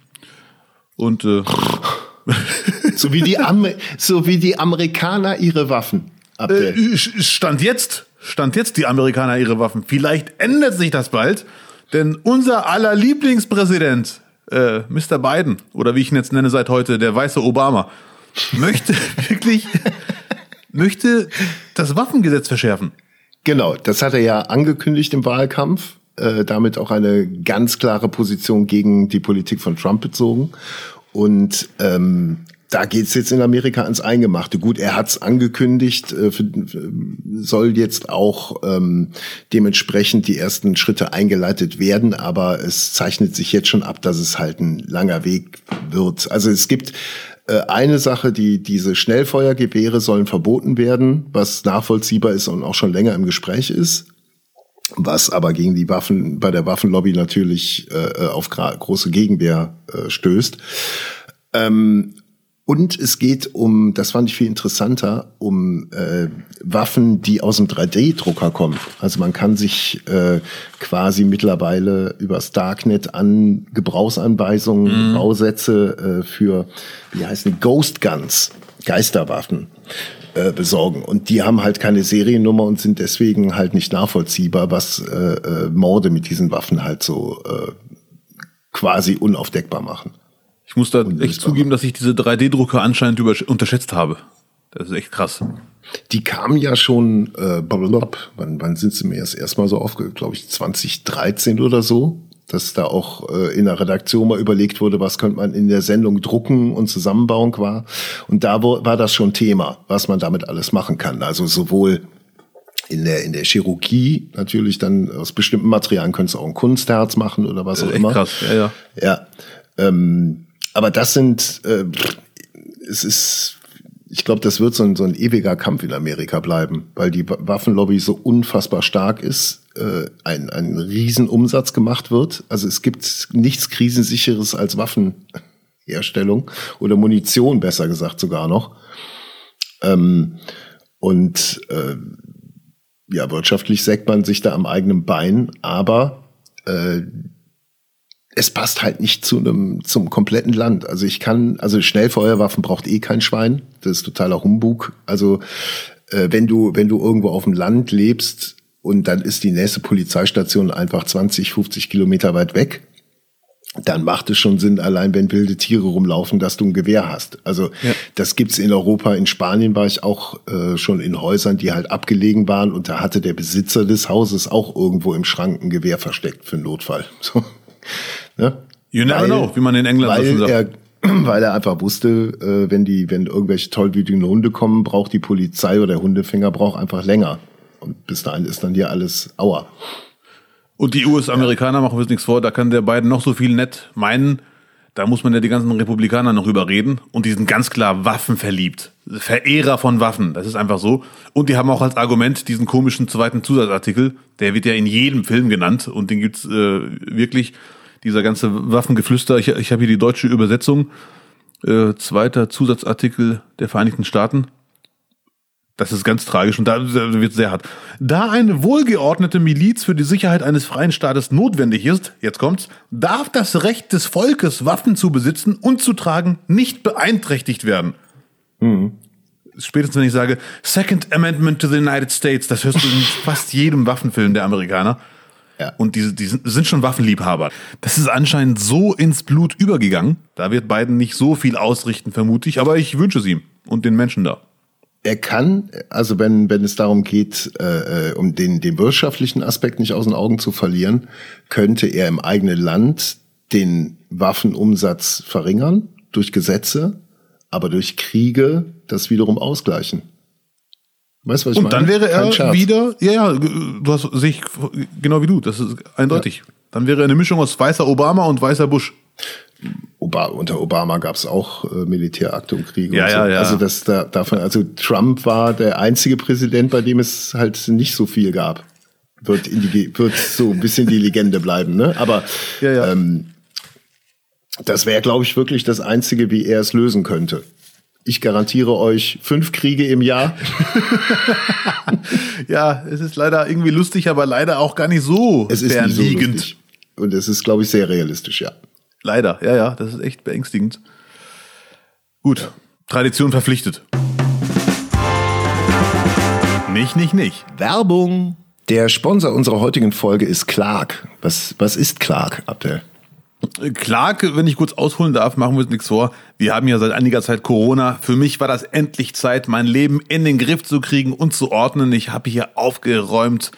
Und äh, so, wie die so wie die Amerikaner ihre Waffen. Äh, stand jetzt, stand jetzt die Amerikaner ihre Waffen. Vielleicht ändert sich das bald, denn unser aller Lieblingspräsident, äh, Mr. Biden, oder wie ich ihn jetzt nenne seit heute, der weiße Obama, möchte wirklich, möchte das Waffengesetz verschärfen. Genau, das hat er ja angekündigt im Wahlkampf, äh, damit auch eine ganz klare Position gegen die Politik von Trump bezogen. Und ähm, da geht's jetzt in Amerika ans Eingemachte. Gut, er hat's angekündigt, äh, soll jetzt auch ähm, dementsprechend die ersten Schritte eingeleitet werden, aber es zeichnet sich jetzt schon ab, dass es halt ein langer Weg wird. Also es gibt äh, eine Sache, die diese Schnellfeuergewehre sollen verboten werden, was nachvollziehbar ist und auch schon länger im Gespräch ist was aber gegen die Waffen bei der Waffenlobby natürlich äh, auf große Gegenwehr äh, stößt. Ähm, und es geht um, das fand ich viel interessanter, um äh, Waffen, die aus dem 3D-Drucker kommen. Also man kann sich äh, quasi mittlerweile übers Darknet an Gebrauchsanweisungen, mhm. Bausätze äh, für, wie heißen die, Ghost Guns, Geisterwaffen äh, besorgen. Und die haben halt keine Seriennummer und sind deswegen halt nicht nachvollziehbar, was äh, äh, Morde mit diesen Waffen halt so äh, quasi unaufdeckbar machen. Ich muss da echt zugeben, dass ich diese 3D-Drucker anscheinend unterschätzt habe. Das ist echt krass. Die kamen ja schon, äh, wann, wann sind sie mir erst erstmal so aufgehört? Glaube ich 2013 oder so, dass da auch äh, in der Redaktion mal überlegt wurde, was könnte man in der Sendung drucken und zusammenbauen war. Und da wo, war das schon Thema, was man damit alles machen kann. Also sowohl in der in der Chirurgie natürlich dann aus bestimmten Materialien könntest du auch ein Kunstherz machen oder was auch immer. Krass, ja, ja. Ja. Ähm, aber das sind, äh, es ist, ich glaube, das wird so ein, so ein ewiger Kampf in Amerika bleiben, weil die Waffenlobby so unfassbar stark ist, äh, ein, ein Riesenumsatz gemacht wird. Also es gibt nichts Krisensicheres als Waffenherstellung oder Munition, besser gesagt sogar noch. Ähm, und äh, ja, wirtschaftlich sägt man sich da am eigenen Bein, aber äh, es passt halt nicht zu einem zum kompletten Land. Also ich kann, also Schnellfeuerwaffen braucht eh kein Schwein. Das ist totaler Humbug. Also äh, wenn du wenn du irgendwo auf dem Land lebst und dann ist die nächste Polizeistation einfach 20, 50 Kilometer weit weg, dann macht es schon Sinn, allein wenn wilde Tiere rumlaufen, dass du ein Gewehr hast. Also ja. das gibt's in Europa. In Spanien war ich auch äh, schon in Häusern, die halt abgelegen waren und da hatte der Besitzer des Hauses auch irgendwo im Schrank ein Gewehr versteckt für einen Notfall. So. Ne? You never weil, know, wie man in England weil so sagt. Er, weil er einfach wusste, äh, wenn die, wenn irgendwelche tollwütigen Hunde kommen, braucht die Polizei oder der Hundefänger braucht einfach länger. Und bis dahin ist dann hier alles Aua. Und die US-Amerikaner machen wir uns nichts vor, da kann der beiden noch so viel nett meinen. Da muss man ja die ganzen Republikaner noch überreden. Und die sind ganz klar waffenverliebt. Verehrer von Waffen. Das ist einfach so. Und die haben auch als Argument diesen komischen zweiten Zusatzartikel. Der wird ja in jedem Film genannt. Und den gibt's äh, wirklich dieser ganze Waffengeflüster, ich, ich habe hier die deutsche Übersetzung, äh, zweiter Zusatzartikel der Vereinigten Staaten. Das ist ganz tragisch und da wird sehr hart. Da eine wohlgeordnete Miliz für die Sicherheit eines freien Staates notwendig ist, jetzt kommt's, darf das Recht des Volkes, Waffen zu besitzen und zu tragen, nicht beeinträchtigt werden. Mhm. Spätestens wenn ich sage, Second Amendment to the United States, das hörst du in fast jedem Waffenfilm der Amerikaner. Ja. Und die, die sind schon Waffenliebhaber. Das ist anscheinend so ins Blut übergegangen. Da wird Biden nicht so viel ausrichten, vermute ich. Aber ich wünsche es ihm und den Menschen da. Er kann, also wenn, wenn es darum geht, äh, äh, um den, den wirtschaftlichen Aspekt nicht aus den Augen zu verlieren, könnte er im eigenen Land den Waffenumsatz verringern durch Gesetze, aber durch Kriege das wiederum ausgleichen. Weißt du, was ich Und meine? dann wäre er wieder, ja, ja, du hast sich genau wie du, das ist eindeutig. Ja. Dann wäre er eine Mischung aus weißer Obama und weißer Bush. Obama, unter Obama gab es auch äh, Militärakte und Kriege. Ja, und so. ja, ja. Also das da, davon, also Trump war der einzige Präsident, bei dem es halt nicht so viel gab. Wird, in die, wird so ein bisschen die Legende bleiben, ne? Aber ja, ja. Ähm, das wäre, glaube ich, wirklich das Einzige, wie er es lösen könnte. Ich garantiere euch fünf Kriege im Jahr. ja, es ist leider irgendwie lustig, aber leider auch gar nicht so es ist fernliegend. So Und es ist, glaube ich, sehr realistisch, ja. Leider, ja, ja, das ist echt beängstigend. Gut, ja. Tradition verpflichtet. Nicht, nicht, nicht. Werbung. Der Sponsor unserer heutigen Folge ist Clark. Was, was ist Clark, Abdel? Clark, wenn ich kurz ausholen darf, machen wir uns nichts vor. Wir haben ja seit einiger Zeit Corona. Für mich war das endlich Zeit, mein Leben in den Griff zu kriegen und zu ordnen. Ich habe hier aufgeräumt.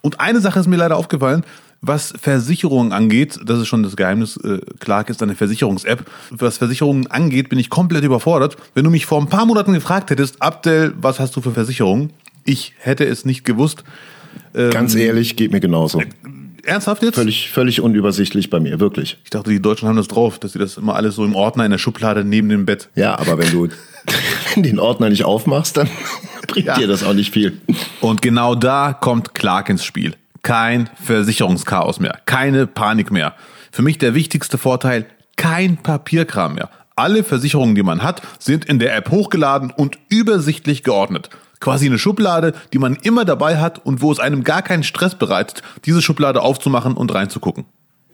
Und eine Sache ist mir leider aufgefallen. Was Versicherungen angeht, das ist schon das Geheimnis, äh, Clark ist eine Versicherungs-App. Was Versicherungen angeht, bin ich komplett überfordert. Wenn du mich vor ein paar Monaten gefragt hättest, Abdel, was hast du für Versicherungen? Ich hätte es nicht gewusst. Ähm, Ganz ehrlich, geht mir genauso. Äh, ernsthaft jetzt? Völlig, völlig unübersichtlich bei mir, wirklich. Ich dachte, die Deutschen haben das drauf, dass sie das immer alles so im Ordner in der Schublade neben dem Bett. Ja, aber wenn du den Ordner nicht aufmachst, dann bringt ja. dir das auch nicht viel. Und genau da kommt Clark ins Spiel kein Versicherungschaos mehr, keine Panik mehr. Für mich der wichtigste Vorteil, kein Papierkram mehr. Alle Versicherungen, die man hat, sind in der App hochgeladen und übersichtlich geordnet. Quasi eine Schublade, die man immer dabei hat und wo es einem gar keinen Stress bereitet, diese Schublade aufzumachen und reinzugucken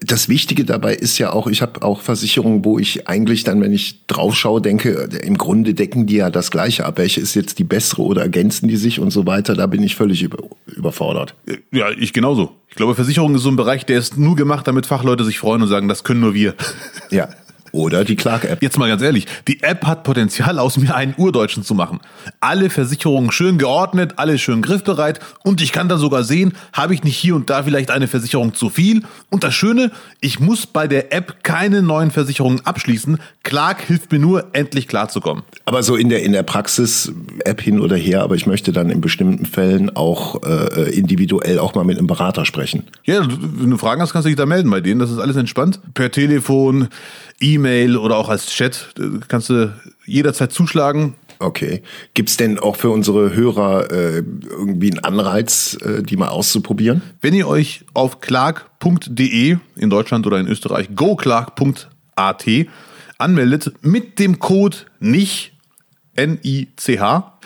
das Wichtige dabei ist ja auch, ich habe auch Versicherungen, wo ich eigentlich dann, wenn ich drauf schaue, denke, im Grunde decken die ja das Gleiche ab. Welche ist jetzt die bessere oder ergänzen die sich und so weiter? Da bin ich völlig über, überfordert. Ja, ich genauso. Ich glaube, Versicherung ist so ein Bereich, der ist nur gemacht, damit Fachleute sich freuen und sagen, das können nur wir. Ja, oder die Clark-App. Jetzt mal ganz ehrlich, die App hat Potenzial, aus mir einen Urdeutschen zu machen. Alle Versicherungen schön geordnet, alles schön griffbereit und ich kann dann sogar sehen, habe ich nicht hier und da vielleicht eine Versicherung zu viel. Und das Schöne, ich muss bei der App keine neuen Versicherungen abschließen. Clark hilft mir nur, endlich klarzukommen. Aber so in der, in der Praxis, App hin oder her, aber ich möchte dann in bestimmten Fällen auch äh, individuell auch mal mit einem Berater sprechen. Ja, wenn du Fragen hast, kannst du dich da melden bei denen. Das ist alles entspannt. Per Telefon, E-Mail oder auch als Chat. Kannst du jederzeit zuschlagen. Okay. Gibt es denn auch für unsere Hörer äh, irgendwie einen Anreiz, äh, die mal auszuprobieren? Wenn ihr euch auf clark.de in Deutschland oder in Österreich goclark.at anmeldet mit dem Code NICH, N-I-C-H,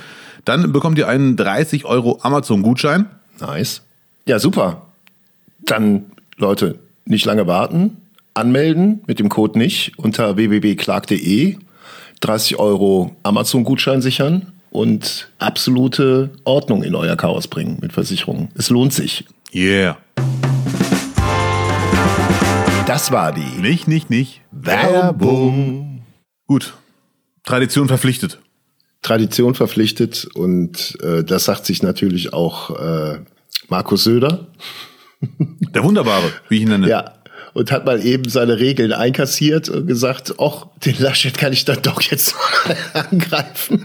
dann bekommt ihr einen 30 Euro Amazon-Gutschein. Nice. Ja, super. Dann, Leute, nicht lange warten anmelden, mit dem Code nicht, unter www.clark.de, 30 Euro Amazon-Gutschein sichern und absolute Ordnung in euer Chaos bringen mit Versicherungen. Es lohnt sich. Yeah. Das war die. Nicht, nicht, nicht. Werbung. Gut. Tradition verpflichtet. Tradition verpflichtet und äh, das sagt sich natürlich auch äh, Markus Söder. Der Wunderbare, wie ich ihn nenne. Ja, und hat mal eben seine Regeln einkassiert und gesagt, ach, den Laschet kann ich dann doch jetzt mal angreifen.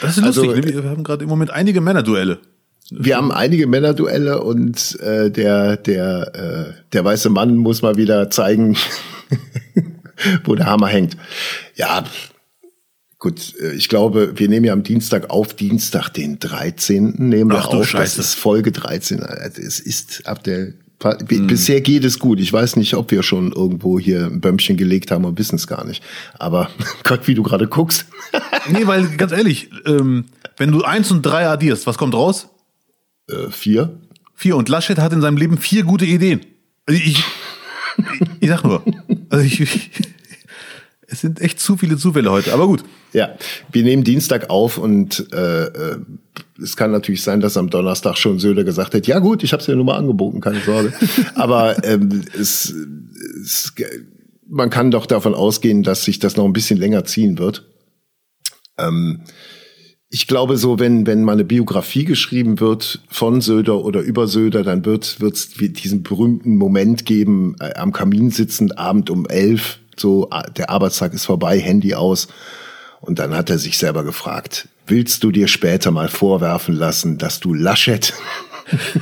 Das ist lustig. Also, ne? wir haben gerade im Moment einige Männerduelle. Wir haben einige Männerduelle und äh, der der äh, der weiße Mann muss mal wieder zeigen, wo der Hammer hängt. Ja, Gut, äh, ich glaube, wir nehmen ja am Dienstag auf Dienstag den 13. nehmen wir Ach, auf. Scheiße. Das ist Folge 13. Es ist ab der hm. Bisher geht es gut. Ich weiß nicht, ob wir schon irgendwo hier ein Bömmchen gelegt haben und wissen es gar nicht. Aber Gott, wie du gerade guckst. nee, weil ganz ehrlich, ähm, wenn du eins und drei addierst, was kommt raus? Äh, vier. Vier. Und Laschet hat in seinem Leben vier gute Ideen. Also ich, ich, ich sag nur. Also ich, ich es sind echt zu viele Zufälle heute, aber gut. Ja, wir nehmen Dienstag auf und äh, äh, es kann natürlich sein, dass am Donnerstag schon Söder gesagt hat, ja gut, ich habe es dir nur mal angeboten, keine Sorge. aber ähm, es, es, man kann doch davon ausgehen, dass sich das noch ein bisschen länger ziehen wird. Ähm, ich glaube so, wenn, wenn mal eine Biografie geschrieben wird von Söder oder über Söder, dann wird es diesen berühmten Moment geben, äh, am Kamin sitzend, Abend um elf, so, der Arbeitstag ist vorbei, Handy aus. Und dann hat er sich selber gefragt, willst du dir später mal vorwerfen lassen, dass du Laschet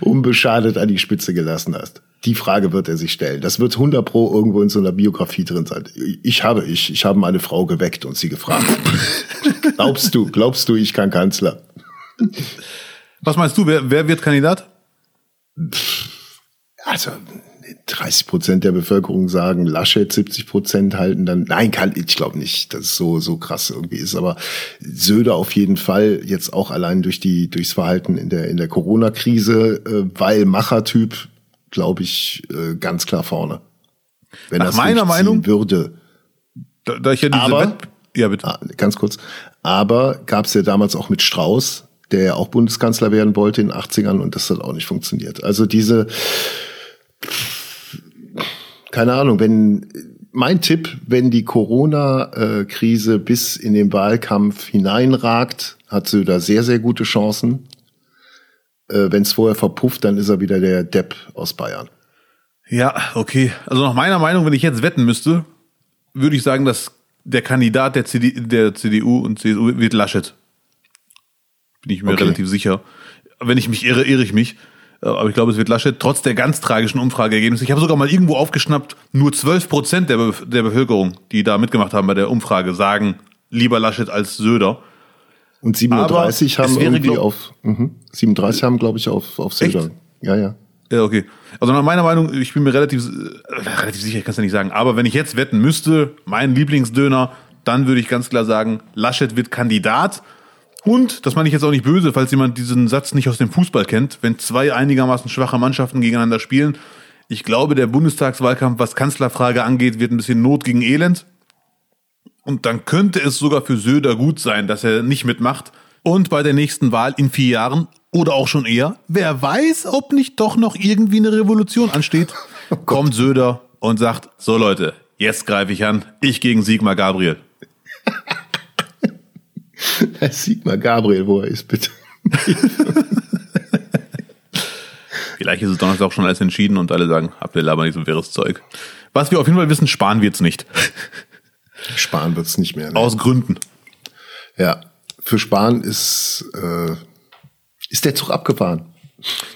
unbeschadet an die Spitze gelassen hast? Die Frage wird er sich stellen. Das wird 100 pro irgendwo in so einer Biografie drin sein. Ich habe, ich, ich habe meine Frau geweckt und sie gefragt. glaubst du, glaubst du, ich kann Kanzler? Was meinst du, wer, wer wird Kandidat? Also, 30 Prozent der Bevölkerung sagen, Laschet 70 Prozent halten dann, nein, kann, ich glaube nicht, dass es so, so krass irgendwie ist, aber Söder auf jeden Fall jetzt auch allein durch die, durchs Verhalten in der, in der Corona-Krise, äh, weil Machertyp, glaube ich, äh, ganz klar vorne. Wenn Nach das meiner Meinung würde. Da, da ich ja diese aber, Wett ja, bitte. Ah, ganz kurz. Aber gab es ja damals auch mit Strauß, der ja auch Bundeskanzler werden wollte in den 80ern und das hat auch nicht funktioniert. Also diese, keine Ahnung, wenn mein Tipp, wenn die Corona-Krise bis in den Wahlkampf hineinragt, hat Söder sehr, sehr gute Chancen. Äh, Wenn es vorher verpufft, dann ist er wieder der Depp aus Bayern. Ja, okay. Also nach meiner Meinung, wenn ich jetzt wetten müsste, würde ich sagen, dass der Kandidat der, CD, der CDU und CSU wird Laschet. Bin ich mir Okay. relativ sicher. Wenn ich mich irre, irre ich mich. Äh, Aber ich glaube, es wird Laschet trotz der ganz tragischen Umfrageergebnisse. Ich habe sogar mal irgendwo aufgeschnappt, nur 12 Prozent der, Be der Bevölkerung, die da mitgemacht haben bei der Umfrage, sagen lieber Laschet als Söder. Und 37 Aber haben irgendwie glaub- auf, mhm, 37 haben, glaube ich, auf, auf Echt? Söder. Ja, ja. Ja, okay. Also nach meiner Meinung, ich bin mir relativ, äh, relativ sicher, ich kann es ja nicht sagen, aber wenn ich jetzt wetten müsste, mein Lieblingsdöner, dann würde ich ganz klar sagen, Laschet wird Kandidat. Und, das meine ich jetzt auch nicht böse, falls jemand diesen Satz nicht aus dem Fußball kennt, wenn zwei einigermaßen schwache Mannschaften gegeneinander spielen, ich glaube, der Bundestagswahlkampf, was Kanzlerfrage angeht, wird ein bisschen Not gegen Elend. Und dann könnte es sogar für Söder gut sein, dass er nicht mitmacht. Und bei der nächsten Wahl in vier Jahren oder auch schon eher, wer weiß, ob nicht doch noch irgendwie eine Revolution ansteht, kommt Söder und sagt, so Leute, jetzt greife ich an, ich gegen Sigmar Gabriel. Sigmar Gabriel, wo er ist, bitte. Vielleicht ist es Donnerstag auch schon alles entschieden und alle sagen, habt ihr aber nicht so wirres Zeug. Was wir auf jeden Fall wissen, sparen wird's nicht. Spahn wird's nicht mehr. Ne? Aus Gründen. Ja. Für Spahn ist, äh, ist der Zug abgefahren.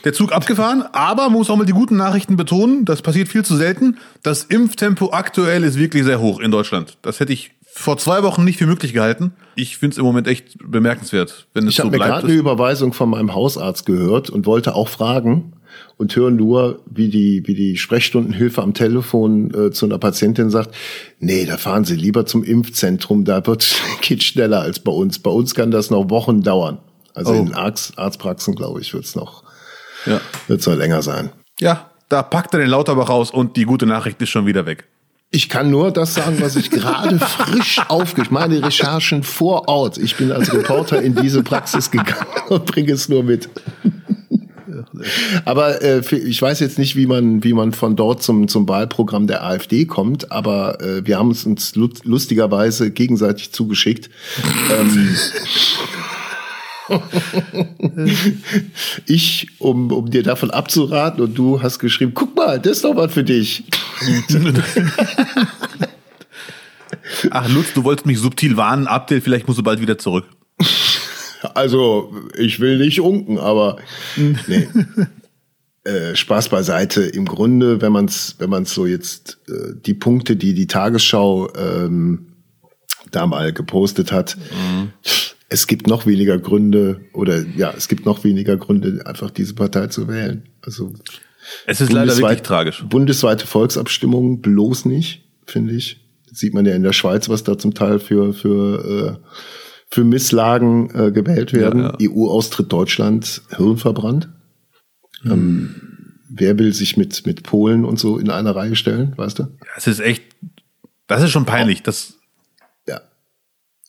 Der Zug abgefahren, aber man muss auch mal die guten Nachrichten betonen, das passiert viel zu selten. Das Impftempo aktuell ist wirklich sehr hoch in Deutschland. Das hätte ich vor zwei Wochen nicht für möglich gehalten. Ich finde es im Moment echt bemerkenswert, wenn es Ich so habe mir bleibt. gerade eine Überweisung von meinem Hausarzt gehört und wollte auch fragen und höre nur, wie die, wie die Sprechstundenhilfe am Telefon äh, zu einer Patientin sagt, nee, da fahren Sie lieber zum Impfzentrum, da wird, geht schneller als bei uns. Bei uns kann das noch Wochen dauern. Also Oh. in Arzt, Arztpraxen, glaube ich, wird's noch, ja. wird's noch länger sein. ja, da packt er den Lauterbach raus und die gute Nachricht ist schon wieder weg. Ich kann nur das sagen, was ich gerade frisch aufge... Meine Recherchen vor Ort. Ich bin als Reporter in diese Praxis gegangen und bringe es nur mit. Aber äh, ich weiß jetzt nicht, wie man, wie man von dort zum, zum Wahlprogramm der AfD kommt, aber äh, wir haben es uns lu- lustigerweise gegenseitig zugeschickt. ähm, ich, um, um dir davon abzuraten, und du hast geschrieben, guck mal, das ist doch was für dich. Ach, Lutz, du wolltest mich subtil warnen, Abdel, vielleicht musst du bald wieder zurück. Also, ich will nicht unken, aber nee. äh, Spaß beiseite. Im Grunde, wenn man es wenn man's so jetzt äh, die Punkte, die die Tagesschau ähm, da mal gepostet hat, es gibt noch weniger Gründe oder ja, es gibt noch weniger Gründe, einfach diese Partei zu wählen. Also Es ist leider wirklich tragisch. Bundesweite Volksabstimmung bloß nicht, finde ich. Sieht man ja in der Schweiz, was da zum Teil für, für, äh, für Misslagen äh, gewählt werden. Ja, ja. EU-Austritt Deutschland, Hirn verbrannt. Ähm, wer will sich mit, mit Polen und so in eine Reihe stellen, weißt du? Es ist echt, das ist schon peinlich. Das, Ja.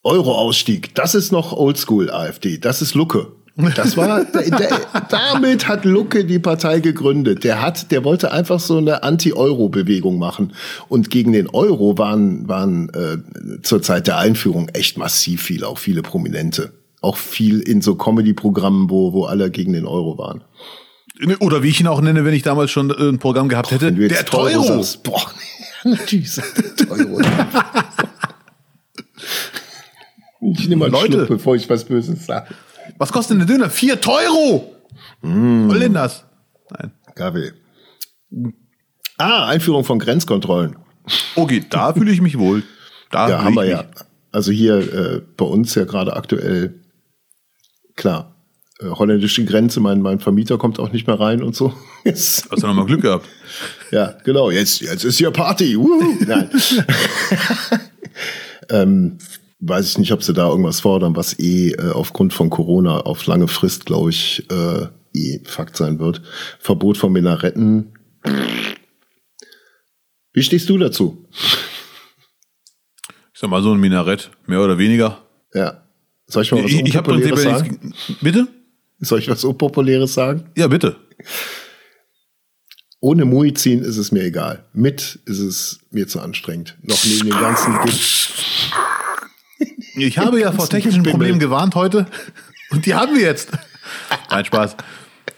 Euro-Ausstieg, das ist noch Oldschool AfD, das ist Lucke. Das war, der, der, damit hat Lucke die Partei gegründet. Der hat, der wollte einfach so eine Anti-Euro-Bewegung machen. Und gegen den Euro waren, waren äh, zur Zeit der Einführung echt massiv viel, auch viele Prominente. Auch viel in so Comedy-Programmen, wo, wo alle gegen den Euro waren. oder wie ich ihn auch nenne, wenn ich damals schon äh, ein Programm gehabt hätte, jetzt der Teuro. sagst, boah, nee, natürlich sagt der Teuro. ich nehme mal Leute. Schluck, bevor ich was Böses sage. Was kostet denn der Döner? Vier Euro! Mm. Was denn das? Nein. Gabi. Ah, Einführung von Grenzkontrollen. Okay, da fühle ich mich wohl. Da Ja, haben wir ja. Also hier äh, bei uns ja gerade aktuell, klar, äh, holländische Grenze, mein, mein Vermieter kommt auch nicht mehr rein und so. Hast du noch mal Glück gehabt? ja, genau, jetzt, jetzt ist hier Party. Nein. ähm, weiß ich nicht, ob sie da irgendwas fordern, was eh äh, aufgrund von Corona auf lange Frist, glaube ich, äh, eh Fakt sein wird. Verbot von Minaretten. Wie stehst du dazu? Ich sag mal so ein Minarett, mehr oder weniger. Ja. Soll ich mal was Ich, ich Unpopuläres prinzipiell sagen? Bitte? Soll ich was Unpopuläres sagen? Ja, bitte. Ohne Muizin ist es mir egal. Mit ist es mir zu anstrengend. Noch neben dem ganzen Gift. Ich habe ja vor technischen. Problemen gewarnt heute und die haben wir jetzt. Nein, Spaß.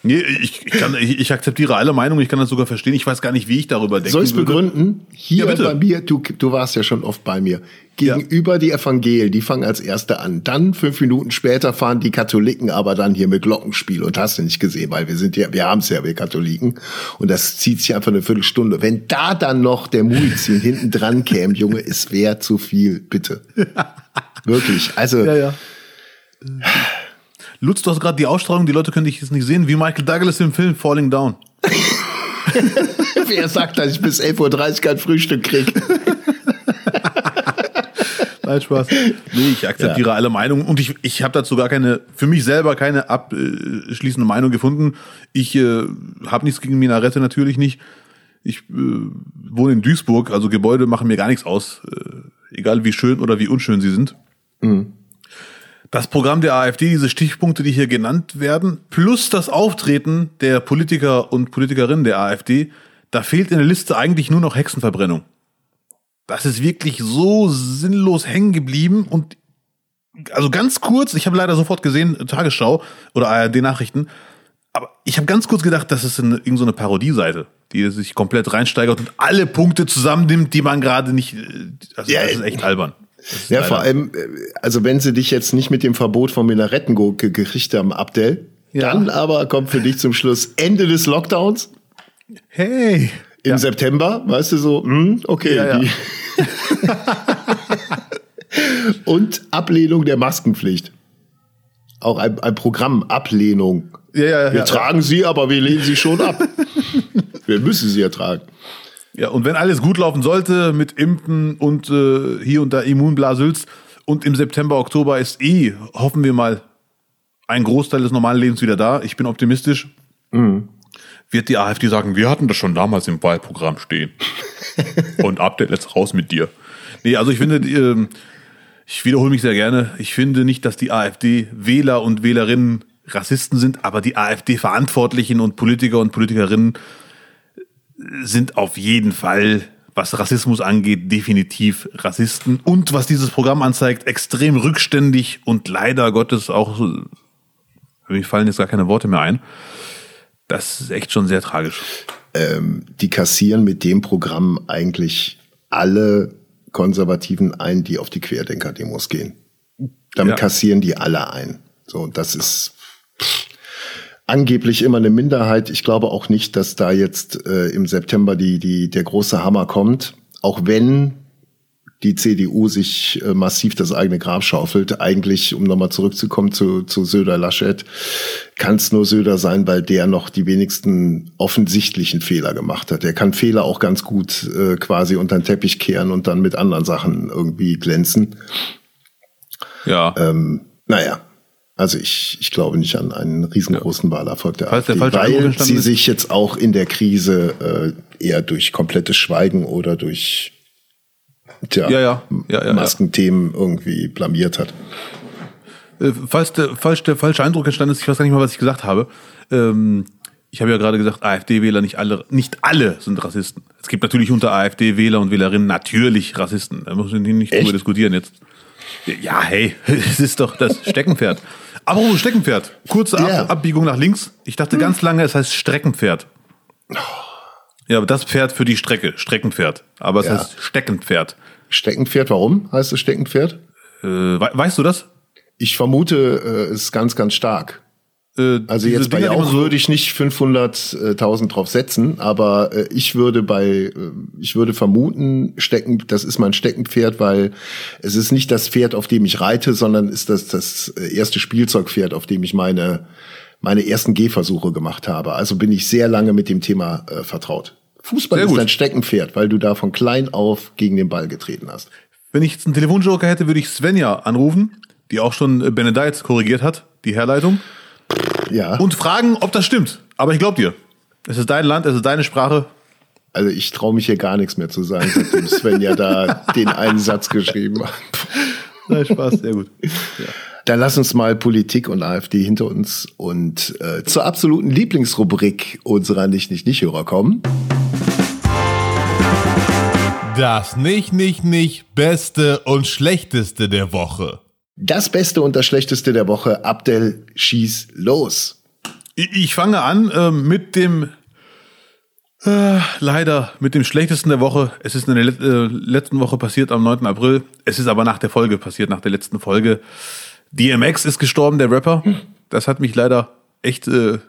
Nee, ich, ich, kann, ich, ich akzeptiere alle Meinungen, ich kann das sogar verstehen. Ich weiß gar nicht, wie ich darüber denke. Soll ich es begründen? Hier ja, bei mir, du, du warst ja schon oft bei mir. Gegenüber ja. die Evangelien, die fangen als Erste an. Dann fünf Minuten später fahren die Katholiken aber dann hier mit Glockenspiel und hast du nicht gesehen, weil wir sind ja, wir haben es ja, wir Katholiken. Und das zieht sich einfach eine Viertelstunde. Wenn da dann noch der Muizin hinten dran käme, Junge, es wäre zu viel, bitte. Wirklich. Also. Ja, ja. Lutz, du hast gerade die Ausstrahlung, die Leute können dich jetzt nicht sehen, wie Michael Douglas im Film Falling Down. Wer sagt, dass ich bis 11.30 Uhr kein Frühstück krieg? Nein, Spaß. Nee, ich akzeptiere ja. alle Meinungen und ich, ich habe dazu gar keine, für mich selber keine abschließende Meinung gefunden. Ich äh, habe nichts gegen Minarette, natürlich nicht. Ich äh, wohne in Duisburg, also Gebäude machen mir gar nichts aus, äh, egal wie schön oder wie unschön sie sind. Mhm das Programm der AfD, diese Stichpunkte, die hier genannt werden, plus das Auftreten der Politiker und Politikerinnen der AfD, da fehlt in der Liste eigentlich nur noch Hexenverbrennung. Das ist wirklich so sinnlos hängen geblieben und also ganz kurz, ich habe leider sofort gesehen, Tagesschau oder ARD-Nachrichten, aber ich habe ganz kurz gedacht, das ist eine, irgendeine so Parodieseite, die sich komplett reinsteigert und alle Punkte zusammennimmt, die man gerade nicht. Äh, also ja, das ist echt albern. Ja, vor allem, äh, also wenn sie dich jetzt nicht mit dem Verbot von Minaretten gekriegt haben, Abdel, ja. dann aber kommt für dich zum Schluss Ende des Lockdowns. Hey. Im ja. September, weißt du so, hm, okay. Ja, ja. Und Ablehnung der Maskenpflicht. Auch ein, ein Programm, Ablehnung. Ja, ja, ja, wir tragen sie, aber wir lehnen sie schon ab. wir müssen sie ja tragen. Ja, und wenn alles gut laufen sollte mit Impfen und äh, hier und da Immunblasels und im September, Oktober ist eh, hoffen wir mal, ein Großteil des normalen Lebens wieder da. Ich bin optimistisch. Mhm. Wird die AfD sagen, wir hatten das schon damals im Wahlprogramm stehen. und Update jetzt raus mit dir. Nee, also ich finde, äh, ich wiederhole mich sehr gerne. Ich finde nicht, dass die AfD-Wähler und Wählerinnen Rassisten sind, aber die AfD-Verantwortlichen und Politiker und Politikerinnen sind auf jeden Fall, was Rassismus angeht, definitiv Rassisten. Und was dieses Programm anzeigt, extrem rückständig und leider Gottes auch, mir fallen jetzt gar keine Worte mehr ein. Das ist echt schon sehr tragisch. Ähm, die kassieren mit dem Programm eigentlich alle Konservativen ein, die auf die Querdenker-Demos gehen. Damit ja. kassieren die alle ein. So, das ist. Pff angeblich immer eine Minderheit. Ich glaube auch nicht, dass da jetzt äh, im September die, die, der große Hammer kommt. Auch wenn die CDU sich äh, massiv das eigene Grab schaufelt. Eigentlich, um nochmal zurückzukommen zu, zu Söder Laschet, kann es nur Söder sein, weil der noch die wenigsten offensichtlichen Fehler gemacht hat. Der kann Fehler auch ganz gut äh, quasi unter den Teppich kehren und dann mit anderen Sachen irgendwie glänzen. Ja. Ähm, naja, also ich, ich glaube nicht an einen riesengroßen Wahlerfolg der Falls AfD, der weil sie sich jetzt auch in der Krise äh, eher durch komplettes Schweigen oder durch tja, ja, ja. Ja, Maskenthemen irgendwie blamiert hat. Äh, falls, der, falls der falsche Eindruck entstanden ist, ich weiß gar nicht mal, was ich gesagt habe. Ähm, ich habe ja gerade gesagt, AfD-Wähler, nicht alle, nicht alle sind Rassisten. Es gibt natürlich unter AfD-Wähler und Wählerinnen natürlich Rassisten. Da muss man nicht drüber diskutieren jetzt. Ja, hey, es ist doch das Steckenpferd. Aber Steckenpferd. Kurze Ab yeah. Abbiegung nach links. Ich dachte hm. ganz lange, es heißt Streckenpferd. Ja, aber das Pferd für die Strecke, Streckenpferd. Aber es ja. heißt Steckenpferd. Steckenpferd, warum heißt es Steckenpferd? Äh, weißt du das? Ich vermute, äh, es ist ganz, ganz stark. Äh, also jetzt bei Jauch so würde ich nicht 500.000 drauf setzen, aber äh, ich würde bei, äh, ich würde vermuten, stecken, das ist mein Steckenpferd, weil es ist nicht das Pferd, auf dem ich reite, sondern ist das das erste Spielzeugpferd, auf dem ich meine meine ersten Gehversuche gemacht habe. Also bin ich sehr lange mit dem Thema äh, vertraut. Fußball sehr ist gut. ein Steckenpferd, weil du da von klein auf gegen den Ball getreten hast. Wenn ich jetzt einen Telefonjoker hätte, würde ich Svenja anrufen, die auch schon Benedict korrigiert hat, die Herleitung. Ja. Und fragen, ob das stimmt. Aber ich glaube dir. Es ist dein Land, es ist deine Sprache. Also ich traue mich hier gar nichts mehr zu sagen, seitdem Sven ja da den einen Satz geschrieben hat. Nein, Spaß, sehr gut. Ja. Dann lass uns mal Politik und AfD hinter uns und äh, zur absoluten Lieblingsrubrik unserer Nicht-Nicht-Nicht-Hörer kommen. Das Nicht-Nicht-Nicht Beste und Schlechteste der Woche. Das Beste und das Schlechteste der Woche. Abdel, schieß los. Ich fange an äh, mit dem äh, leider mit dem schlechtesten der Woche. Es ist in der let äh, letzten Woche passiert am 9. April. Es ist aber nach der Folge passiert, nach der letzten Folge. DMX ist gestorben, der Rapper. Das hat mich leider echt, äh,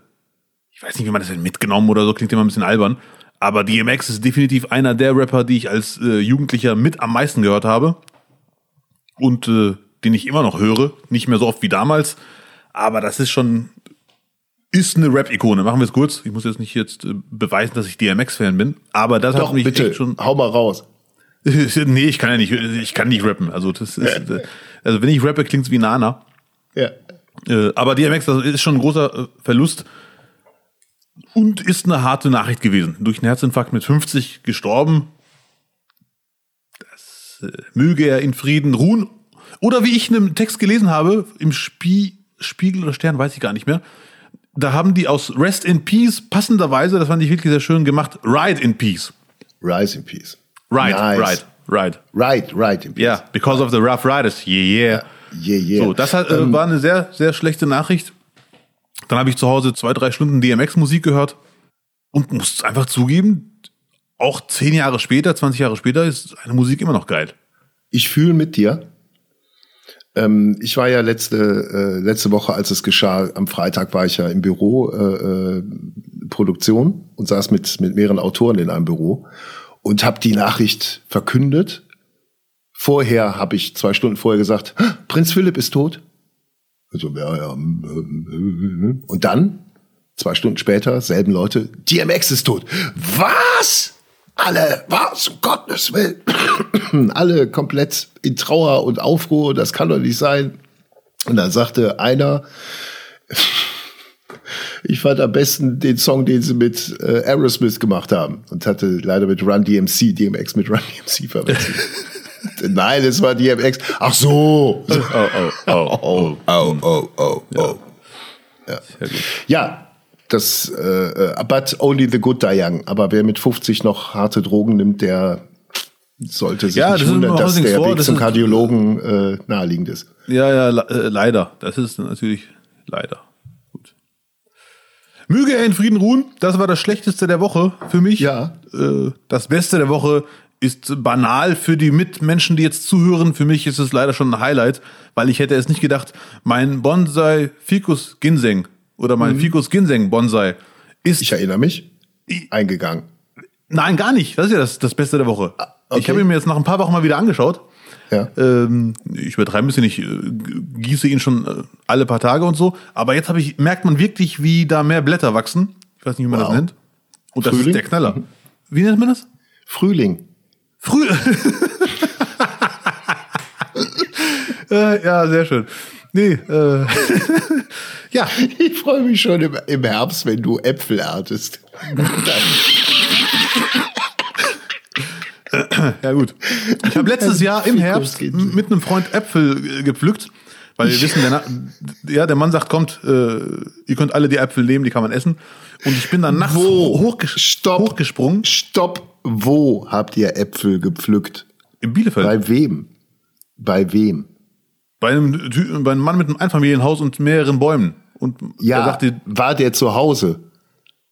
ich weiß nicht, wie man das denn mitgenommen oder so, klingt immer ein bisschen albern. Aber DMX ist definitiv einer der Rapper, die ich als äh, Jugendlicher mit am meisten gehört habe. Und äh, den ich immer noch höre. Nicht mehr so oft wie damals. Aber das ist schon ist eine Rap-Ikone. Machen wir es kurz. Ich muss jetzt nicht jetzt äh, beweisen, dass ich DMX-Fan bin, aber das Doch, hat mich bitte, echt schon. hau mal raus. nee, ich kann ja nicht, ich kann nicht rappen. Also das ist, äh, also wenn ich rappe, klingt's wie Nana. Ja. Äh, aber DMX, das ist schon ein großer Verlust und ist eine harte Nachricht gewesen. Durch einen Herzinfarkt mit 50 gestorben. Das äh, möge er in Frieden ruhen. Oder wie ich in einem Text gelesen habe, im Spie Spiegel oder Stern, weiß ich gar nicht mehr da haben die aus Rest in Peace passenderweise, das fand ich wirklich sehr schön gemacht, Ride in Peace. Rise in Peace. Ride, Nice. Ride, Ride. Right, right in Peace. Ja, because of the rough riders. Yeah, yeah. Yeah, yeah. So, das hat, äh, Ähm, war eine sehr, sehr schlechte Nachricht. Dann habe ich zu Hause zwei, drei Stunden DMX-Musik gehört und muss einfach zugeben, auch zehn Jahre später, 20 Jahre später ist eine Musik immer noch geil. Ich fühle mit dir. Ähm, ich war ja letzte, äh, letzte Woche, als es geschah, am Freitag war ich ja im Büro, äh, äh, Produktion und saß mit, mit mehreren Autoren in einem Büro und habe die Nachricht verkündet. Vorher habe ich zwei Stunden vorher gesagt, "Hä, Prinz Philipp ist tot. Also, ja, ja. mm, mm, mm. Und dann, zwei Stunden später, selben Leute, DMX ist tot. Was? Alle, was? Um Gottes Willen. Alle komplett in Trauer und Aufruhr, das kann doch nicht sein. Und dann sagte einer, ich fand am besten den Song, den sie mit äh, Aerosmith gemacht haben und hatte leider mit Run DMC, DMX mit Run DMC verwechselt. Nein, es war DMX. Ach so. Oh, oh, oh, oh. Oh, oh, oh, oh. Ja. ja, das, äh, äh, but only the good die young. Aber wer mit 50 noch harte Drogen nimmt, der sollte sich Ja, nicht das wundern, dass der vor, Weg das zum Kardiologen äh, naheliegend ist. Ja, ja, le- äh, leider. Das ist natürlich leider. Gut. Möge er in Frieden ruhen. Das war das Schlechteste der Woche für mich. Ja. Äh, das Beste der Woche ist banal für die Mitmenschen, die jetzt zuhören. Für mich ist es leider schon ein Highlight, weil ich hätte es nicht gedacht. Mein Bonsai Ficus Ginseng oder mein Ficus Ginseng Bonsai ist Ich erinnere mich. Eingegangen. Nein, gar nicht. Das ist ja das, das Beste der Woche. okay. Ich habe ihn mir jetzt nach ein paar Wochen mal wieder angeschaut. Ja. Ähm, ich übertreibe ein bisschen, ich äh, gieße ihn schon äh, alle paar Tage und so. Aber jetzt habe ich, merkt man wirklich, wie da mehr Blätter wachsen. Ich weiß nicht, wie man Wow. das nennt. Und das Frühling? ist der Knaller. Wie nennt man das? Frühling. Früh. äh, ja, sehr schön. Nee, äh, ja, Ich freue mich schon im, im Herbst, wenn du Äpfel erntest. Ja, gut. Ich habe letztes Jahr im Herbst mit einem Freund Äpfel gepflückt, weil wir wissen, der, Na- ja, der Mann sagt, kommt, äh, ihr könnt alle die Äpfel nehmen, die kann man essen. Und ich bin dann nachts Wo? hochges Stopp. hochgesprungen Stopp. Wo habt ihr Äpfel gepflückt? in Bielefeld. Bei wem? Bei wem? Bei einem, bei einem Mann mit einem Einfamilienhaus und mehreren Bäumen. Und Ja, er sagte, war der zu Hause?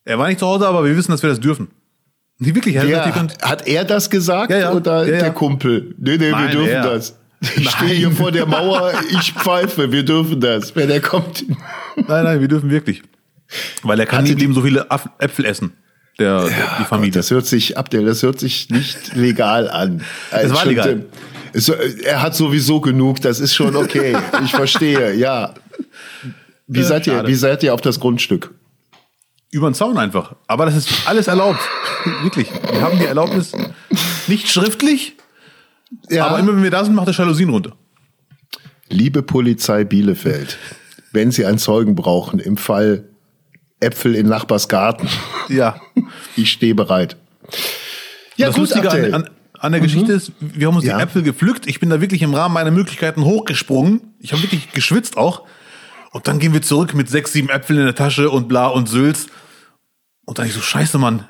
er war nicht zu Hause, aber wir wissen, dass wir das dürfen. Die wirklich, er hat Ja, könnt, hat er das gesagt Ja, ja. oder Ja, ja. der Kumpel? Nee, nee, Nein, wir dürfen das. Ich stehe hier vor der Mauer, ich pfeife, wir dürfen das. Wenn er kommt. nein, nein, wir dürfen wirklich. Weil er kann nie eben so viele Äpfel essen, der, der die Familie. Das hört sich, Abdel, das hört sich nicht legal an. Es war legal. es- Er hat sowieso genug, das ist schon okay. Ich verstehe, ja. Wie Äh, seid ihr, schade. wie seid ihr auf das Grundstück? Über den Zaun einfach. Aber das ist alles erlaubt. Wirklich. Wir haben die Erlaubnis nicht schriftlich, Ja. aber immer wenn wir da sind, macht der Jalousien runter. Liebe Polizei Bielefeld, wenn Sie einen Zeugen brauchen im Fall Äpfel in Nachbars Garten, Ja. ich stehe bereit. Ja, das Lustige an, an, an der Geschichte ist, wir haben uns Ja. die Äpfel gepflückt. Ich bin da wirklich im Rahmen meiner Möglichkeiten hochgesprungen. Ich habe wirklich geschwitzt auch. Und dann gehen wir zurück mit sechs, sieben Äpfeln in der Tasche und bla und Sülz. Und dann ich so, scheiße, Mann.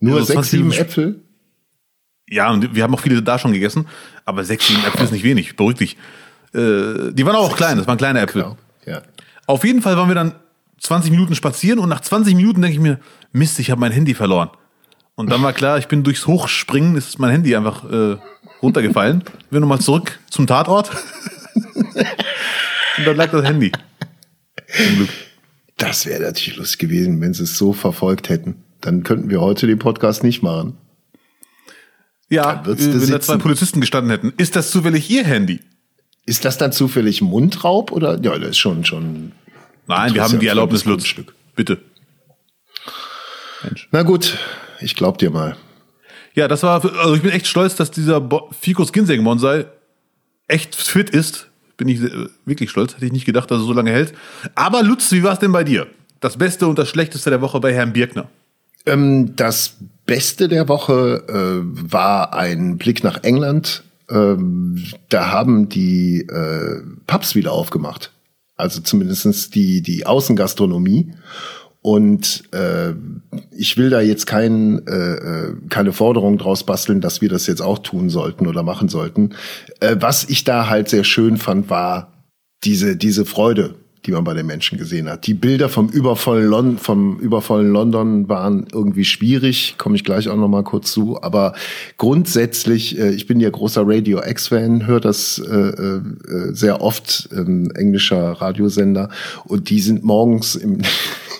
Nur so sechs, 20 sieben Äpfel? Ja, und wir haben auch viele da schon gegessen. Aber sechs, sieben Äpfel ist nicht wenig. Beruhig dich. Äh, die waren auch klein. Das waren kleine Äpfel. Genau. Ja. Auf jeden Fall waren wir dann 20 Minuten spazieren und nach 20 Minuten denke ich mir, Mist, ich habe mein Handy verloren. Und dann war klar, ich bin durchs Hochspringen, ist mein Handy einfach äh, runtergefallen. Wir nochmal zurück zum Tatort. und dann lag das Handy. Zum Glück. Das wäre natürlich lustig gewesen, wenn sie es so verfolgt hätten. Dann könnten wir heute den Podcast nicht machen. Ja, wenn da zwei Polizisten gestanden hätten. Ist das zufällig Ihr Handy? Ist das dann zufällig Mundraub oder? Ja, das ist schon, schon. Nein, wir haben die Erlaubnis, Lutz. Bitte. Mensch. Na gut, ich glaub dir mal. Ja, das war, also ich bin echt stolz, dass dieser Bo Ficus Ginseng Bonsai echt fit ist. Bin ich äh, wirklich stolz. Hätte ich nicht gedacht, dass er so lange hält. Aber Lutz, wie war es denn bei dir? Das Beste und das Schlechteste der Woche bei Herrn Birkner? Ähm, das Beste der Woche äh, war ein Blick nach England. Ähm, da haben die äh, Pubs wieder aufgemacht. Also zumindestens die, die Außengastronomie. Und äh, ich will da jetzt kein, äh, äh, keine Forderung draus basteln, dass wir das jetzt auch tun sollten oder machen sollten. Äh, was ich da halt sehr schön fand, war diese, diese Freude, die man bei den Menschen gesehen hat. Die Bilder vom übervollen, Lon vom übervollen London waren irgendwie schwierig, komme ich gleich auch noch mal kurz zu. Aber grundsätzlich, äh, ich bin ja großer Radio X-Fan, höre das äh, äh, sehr oft, ähm, englischer Radiosender. Und die sind morgens im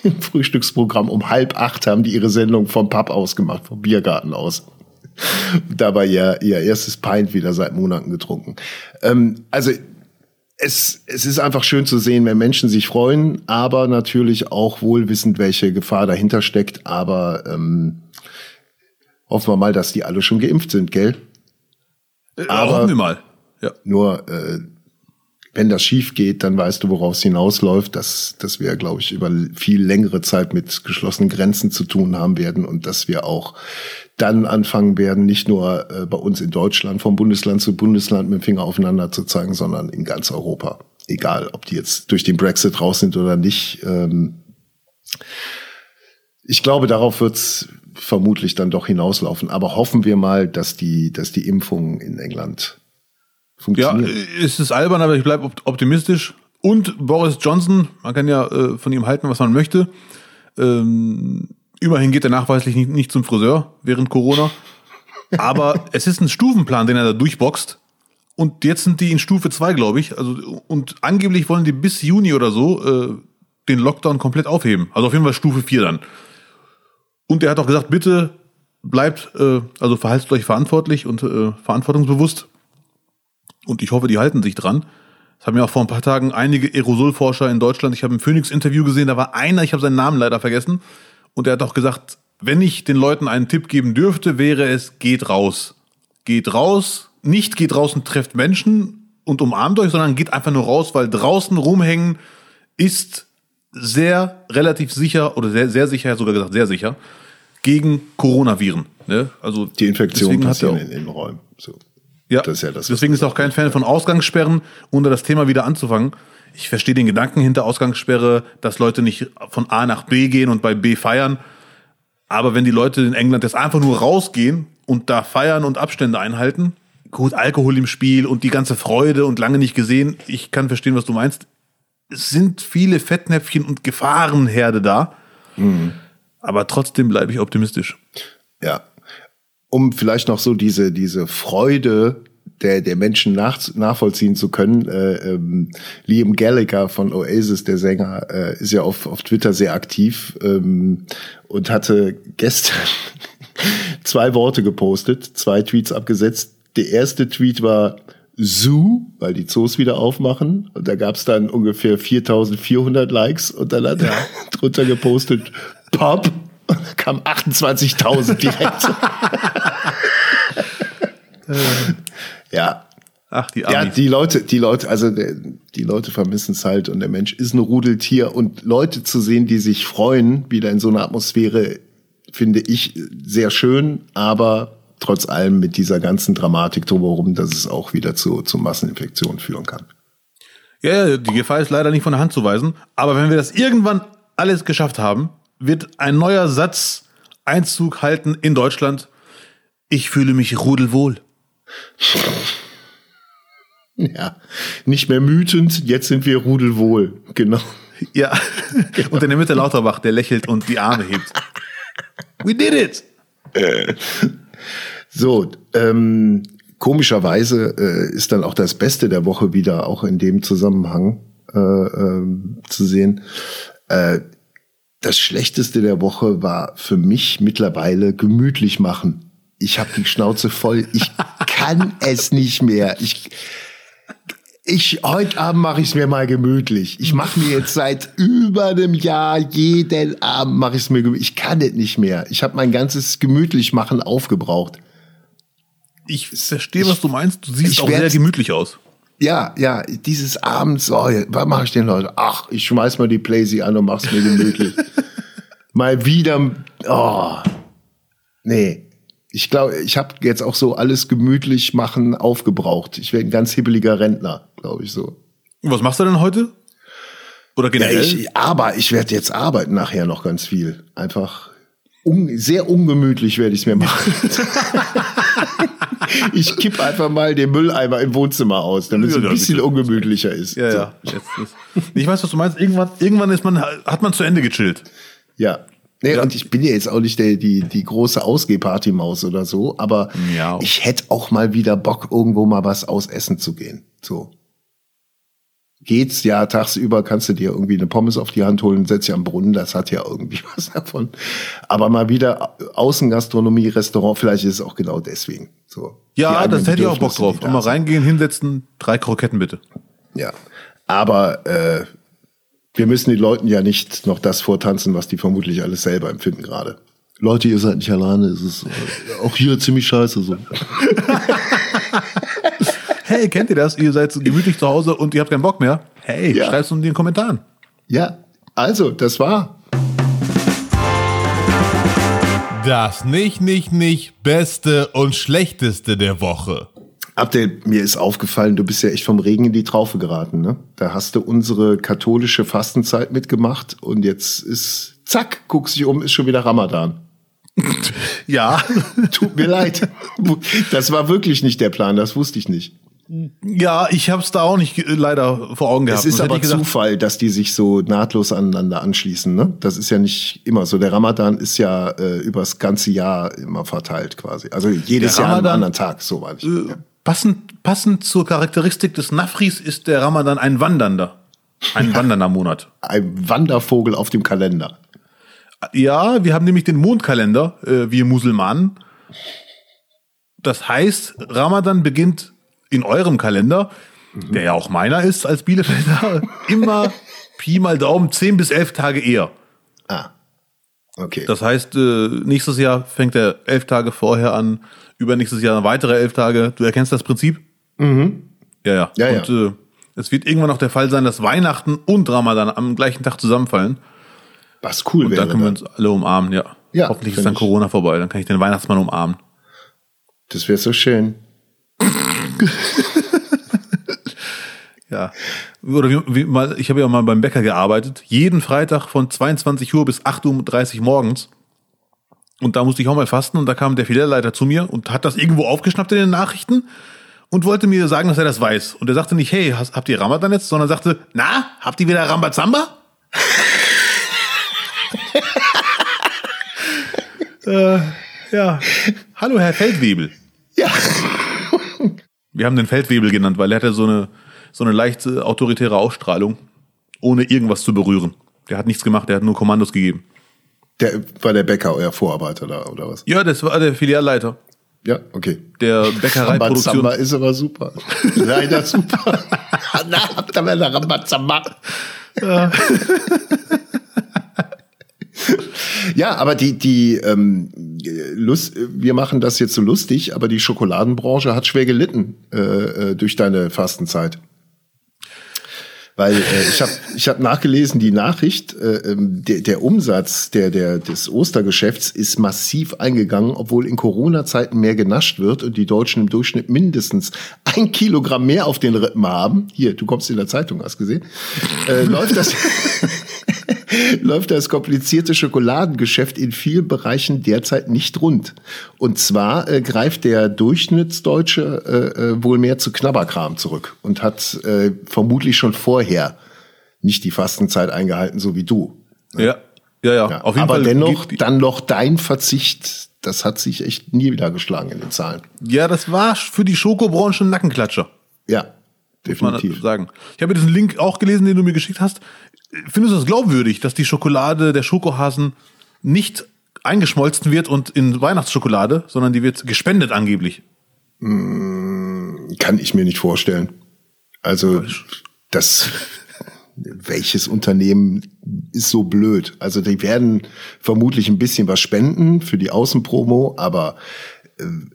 im Frühstücksprogramm um halb acht haben die ihre Sendung vom Pub ausgemacht, vom Biergarten aus. Dabei ja ihr erstes Pint wieder seit Monaten getrunken. Ähm, also es, es ist einfach schön zu sehen, wenn Menschen sich freuen, aber natürlich auch wohlwissend, welche Gefahr dahinter steckt. Aber ähm, hoffen wir mal, dass die alle schon geimpft sind, gell? Äh, aber hoffen wir mal. Ja. Nur äh, wenn das schief geht, dann weißt du, worauf es hinausläuft, dass, dass wir, glaube ich, über viel längere Zeit mit geschlossenen Grenzen zu tun haben werden und dass wir auch dann anfangen werden, nicht nur äh, bei uns in Deutschland vom Bundesland zu Bundesland mit dem Finger aufeinander zu zeigen, sondern in ganz Europa. Egal, ob die jetzt durch den Brexit raus sind oder nicht. Ähm ich glaube, darauf wird's vermutlich dann doch hinauslaufen. Aber hoffen wir mal, dass die, dass die Impfungen in England funktioniert. Ja, es ist albern, aber ich bleibe optimistisch. Und Boris Johnson, man kann ja äh, von ihm halten, was man möchte. Ähm, immerhin geht er nachweislich nicht, nicht zum Friseur während Corona. Aber es ist ein Stufenplan, den er da durchboxt. Und jetzt sind die in Stufe 2, glaube ich. Also, und angeblich wollen die bis Juni oder so äh, den Lockdown komplett aufheben. Also auf jeden Fall Stufe 4 dann. Und er hat auch gesagt, bitte bleibt, äh, also verhaltet euch verantwortlich und äh, verantwortungsbewusst. Und ich hoffe, die halten sich dran. Das haben ja auch vor ein paar Tagen einige Aerosolforscher in Deutschland. Ich habe ein Phoenix-Interview gesehen, da war einer, ich habe seinen Namen leider vergessen. Und er hat auch gesagt, wenn ich den Leuten einen Tipp geben dürfte, wäre es, geht raus. Geht raus, nicht geht raus und trefft Menschen und umarmt euch, sondern geht einfach nur raus, weil draußen rumhängen ist sehr relativ sicher oder sehr, sehr sicher, sogar gesagt sehr sicher, gegen Coronaviren. Ne? Also die Infektion passieren in den Räumen. So. Ja, das ist ja das, deswegen ist auch kein Fan von Ausgangssperren, ohne das Thema wieder anzufangen. Ich verstehe den Gedanken hinter Ausgangssperre, dass Leute nicht von A nach B gehen und bei B feiern. Aber wenn die Leute in England jetzt einfach nur rausgehen und da feiern und Abstände einhalten, gut, Alkohol im Spiel und die ganze Freude und lange nicht gesehen, ich kann verstehen, was du meinst. Es sind viele Fettnäpfchen und Gefahrenherde da. Mhm. Aber trotzdem bleibe ich optimistisch. Ja, um vielleicht noch so diese, diese Freude der, der Menschen nach, nachvollziehen zu können. Äh, ähm, Liam Gallagher von Oasis, der Sänger, äh, ist ja auf, auf Twitter sehr aktiv ähm, und hatte gestern zwei Worte gepostet, zwei Tweets abgesetzt. Der erste Tweet war Zoo, weil die Zoos wieder aufmachen. Und da gab es dann ungefähr 4400 Likes und dann hat er drunter gepostet Pop und da kamen 28.000 direkt. ja. Ach, die Amis. Ja, die Leute, die Leute, also die Leute vermissen es halt und der Mensch ist ein Rudeltier und Leute zu sehen, die sich freuen, wieder in so einer Atmosphäre, finde ich sehr schön, aber trotz allem mit dieser ganzen Dramatik drumherum, dass es auch wieder zu, zu Masseninfektionen führen kann. Ja, die Gefahr ist leider nicht von der Hand zu weisen, aber wenn wir das irgendwann alles geschafft haben, wird ein neuer Satz Einzug halten in Deutschland. Ich fühle mich rudelwohl. Ja, nicht mehr mütend, jetzt sind wir rudelwohl, genau. Ja. Genau. Und in der Mitte Lauterbach, der lächelt und die Arme hebt. We did it! So, ähm, komischerweise äh, ist dann auch das Beste der Woche wieder auch in dem Zusammenhang äh, äh, zu sehen. Äh, das Schlechteste der Woche war für mich mittlerweile gemütlich machen. Ich habe die Schnauze voll. Ich kann es nicht mehr. Ich ich heute Abend mache ich es mir mal gemütlich. Ich mache mir jetzt seit über einem Jahr jeden Abend mache ich es mir gemütlich. Ich kann es nicht mehr. Ich habe mein ganzes gemütlich machen aufgebraucht. Ich verstehe, was du meinst. Du siehst auch sehr gemütlich aus. Ja, ja, dieses Abends, oh, was mache ich denn heute? Ach, ich schmeiß mal die Playsee an und mach's mir gemütlich. mal wieder, oh, nee. Ich glaube, ich habe jetzt auch so alles gemütlich machen aufgebraucht. Ich werde ein ganz hibbeliger Rentner, glaube ich so. Was machst du denn heute? Oder generell? Ja, ich, aber ich werde jetzt arbeiten nachher noch ganz viel. Einfach un, sehr ungemütlich werde ich es mir machen. ich kipp einfach mal den Mülleimer im Wohnzimmer aus, damit es ein bisschen ungemütlicher ist. Ja, ja. Jetzt ist, ich weiß, was du meinst. Irgendwann, irgendwann ist man, hat man zu Ende gechillt. Ja. Nee, ja. und ich bin ja jetzt auch nicht der, die, die große Ausgehparty-Maus oder so, aber ja. ich hätte auch mal wieder Bock, irgendwo mal was ausessen zu gehen. So. Geht's, ja, tagsüber kannst du dir irgendwie eine Pommes auf die Hand holen, setz dich am Brunnen, das hat ja irgendwie was davon. Aber mal wieder Außengastronomie, Restaurant, vielleicht ist es auch genau deswegen. So. Ja, das hätte ich auch Bock drauf. Und mal reingehen, hinsetzen, drei Kroketten bitte. Ja. Aber äh, wir müssen den Leuten ja nicht noch das vortanzen, was die vermutlich alles selber empfinden gerade. Leute, ihr seid nicht alleine, es ist äh, auch hier ziemlich scheiße so. hey, kennt ihr das? Ihr seid gemütlich zu Hause und ihr habt keinen Bock mehr. Hey, ja. schreibt es in den Kommentaren. Ja, also, das war das nicht, nicht, nicht Beste und Schlechteste der Woche. Abdel, mir ist aufgefallen, du bist ja echt vom Regen in die Traufe geraten, ne? Da hast du unsere katholische Fastenzeit mitgemacht und jetzt ist, zack, guckst dich um, ist schon wieder Ramadan. ja. Tut mir leid. Das war wirklich nicht der Plan, das wusste ich nicht. Ja, ich habe es da auch nicht äh, leider vor Augen gehabt. Es ist aber Zufall, dass die sich so nahtlos aneinander anschließen. Ne? Das ist ja nicht immer so. Der Ramadan ist ja äh, übers ganze Jahr immer verteilt quasi. Also jedes Jahr an einem anderen Tag, so war ich. Äh, ja. passend, passend zur Charakteristik des Nafris ist der Ramadan ein wandernder. Ein wandernder Monat. Ein Wandervogel auf dem Kalender. Ja, wir haben nämlich den Mondkalender, äh, wir Musulmanen. Das heißt, Ramadan beginnt in eurem Kalender, mhm. der ja auch meiner ist als Bielefelder, immer Pi mal Daumen 10 bis 11 Tage eher. Ah. Okay. Das heißt, äh, nächstes Jahr fängt er elf Tage vorher an, übernächstes Jahr weitere elf Tage. Du erkennst das Prinzip? Mhm. Ja, ja. ja und ja. Äh, es wird irgendwann noch der Fall sein, dass Weihnachten und Ramadan am gleichen Tag zusammenfallen. Was cool wäre. Und dann können wir uns alle umarmen, ja. ja Hoffentlich ist dann Corona vorbei, dann kann ich den Weihnachtsmann umarmen. Das wäre so schön. ja. Oder wie, wie mal, ich habe ja mal beim Bäcker gearbeitet, jeden Freitag von 22 Uhr bis 8.30 Uhr morgens. Und da musste ich auch mal fasten und da kam der Filialleiter zu mir und hat das irgendwo aufgeschnappt in den Nachrichten und wollte mir sagen, dass er das weiß. Und er sagte nicht, hey, habt ihr Ramadan jetzt, sondern sagte, na, habt ihr wieder Rambazamba? äh, ja. Hallo, Herr Feldwebel. Ja. Wir haben den Feldwebel genannt, weil er hatte so eine, so eine leicht autoritäre Ausstrahlung, ohne irgendwas zu berühren. Der hat nichts gemacht, der hat nur Kommandos gegeben. Der war der Bäcker, euer Vorarbeiter da, oder was? Ja, das war der Filialleiter. Ja, okay. Der Bäckereiproduktion. Rambazamba ist aber super. Leider super. Na, habt ihr mal Rambazamba? Ja. Ja, aber die, die ähm, Lust, wir machen das jetzt so lustig, aber die Schokoladenbranche hat schwer gelitten äh, äh durch deine Fastenzeit. Weil äh, ich habe ich hab nachgelesen, die Nachricht, äh, ähm, der, der Umsatz der, der, des Ostergeschäfts ist massiv eingegangen, obwohl in Corona-Zeiten mehr genascht wird und die Deutschen im Durchschnitt mindestens ein Kilogramm mehr auf den Rippen haben. Hier, du kommst in der Zeitung, hast gesehen. Äh, läuft das läuft das komplizierte Schokoladengeschäft in vielen Bereichen derzeit nicht rund. Und zwar äh, greift der Durchschnittsdeutsche äh, äh, wohl mehr zu Knabberkram zurück und hat äh, vermutlich schon vorher nicht die Fastenzeit eingehalten, so wie du. Ne? Ja, ja, ja. ja. Auf jeden Aber Fall dennoch, dann noch dein Verzicht, das hat sich echt nie wieder geschlagen in den Zahlen. Ja, das war für die Schokobranche ein Nackenklatscher. Ja, definitiv. sagen. Ich habe diesen Link auch gelesen, den du mir geschickt hast. Findest du das glaubwürdig, dass die Schokolade der Schokohasen nicht eingeschmolzen wird und in Weihnachtsschokolade, sondern die wird gespendet angeblich? Hm, kann ich mir nicht vorstellen. Also das welches Unternehmen ist so blöd? Also die werden vermutlich ein bisschen was spenden für die Außenpromo, aber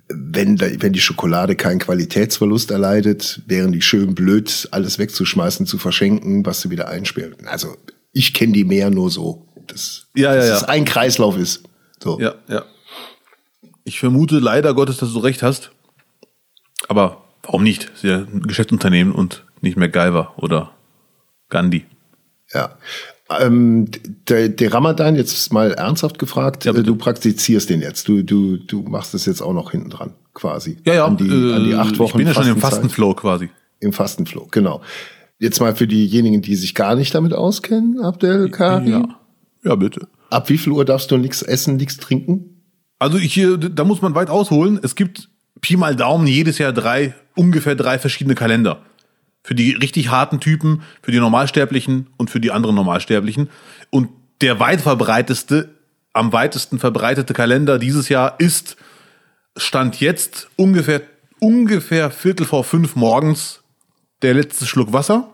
wenn, wenn die Schokolade keinen Qualitätsverlust erleidet, wären die schön blöd, alles wegzuschmeißen, zu verschenken, was sie wieder einspielen. Also ich kenne die mehr nur so, dass, ja, ja, dass es ein Kreislauf ist. So. Ja, ja. Ich vermute leider Gottes, dass du recht hast. Aber warum nicht? Das ist ja ein Geschäftsunternehmen und nicht mehr Guyver oder Gandhi. Ja. Ähm, der, der Ramadan, jetzt mal ernsthaft gefragt, ja, du praktizierst den jetzt. Du, du, du machst es jetzt auch noch hinten dran, quasi. Ja, ja. An die, äh, an die acht Wochen. Ich bin ja schon im Fastenflow quasi. Im Fastenflow, genau. Jetzt mal für diejenigen, die sich gar nicht damit auskennen, Abdel Karim. Ja. ja, bitte. Ab wie viel Uhr darfst du nichts essen, nichts trinken? Also ich, da muss man weit ausholen. Es gibt Pi mal Daumen jedes Jahr drei, ungefähr drei verschiedene Kalender. Für die richtig harten Typen, für die Normalsterblichen und für die anderen Normalsterblichen. Und der weit verbreiteste, am weitesten verbreitete Kalender dieses Jahr ist, stand jetzt ungefähr, ungefähr Viertel vor fünf morgens der letzte Schluck Wasser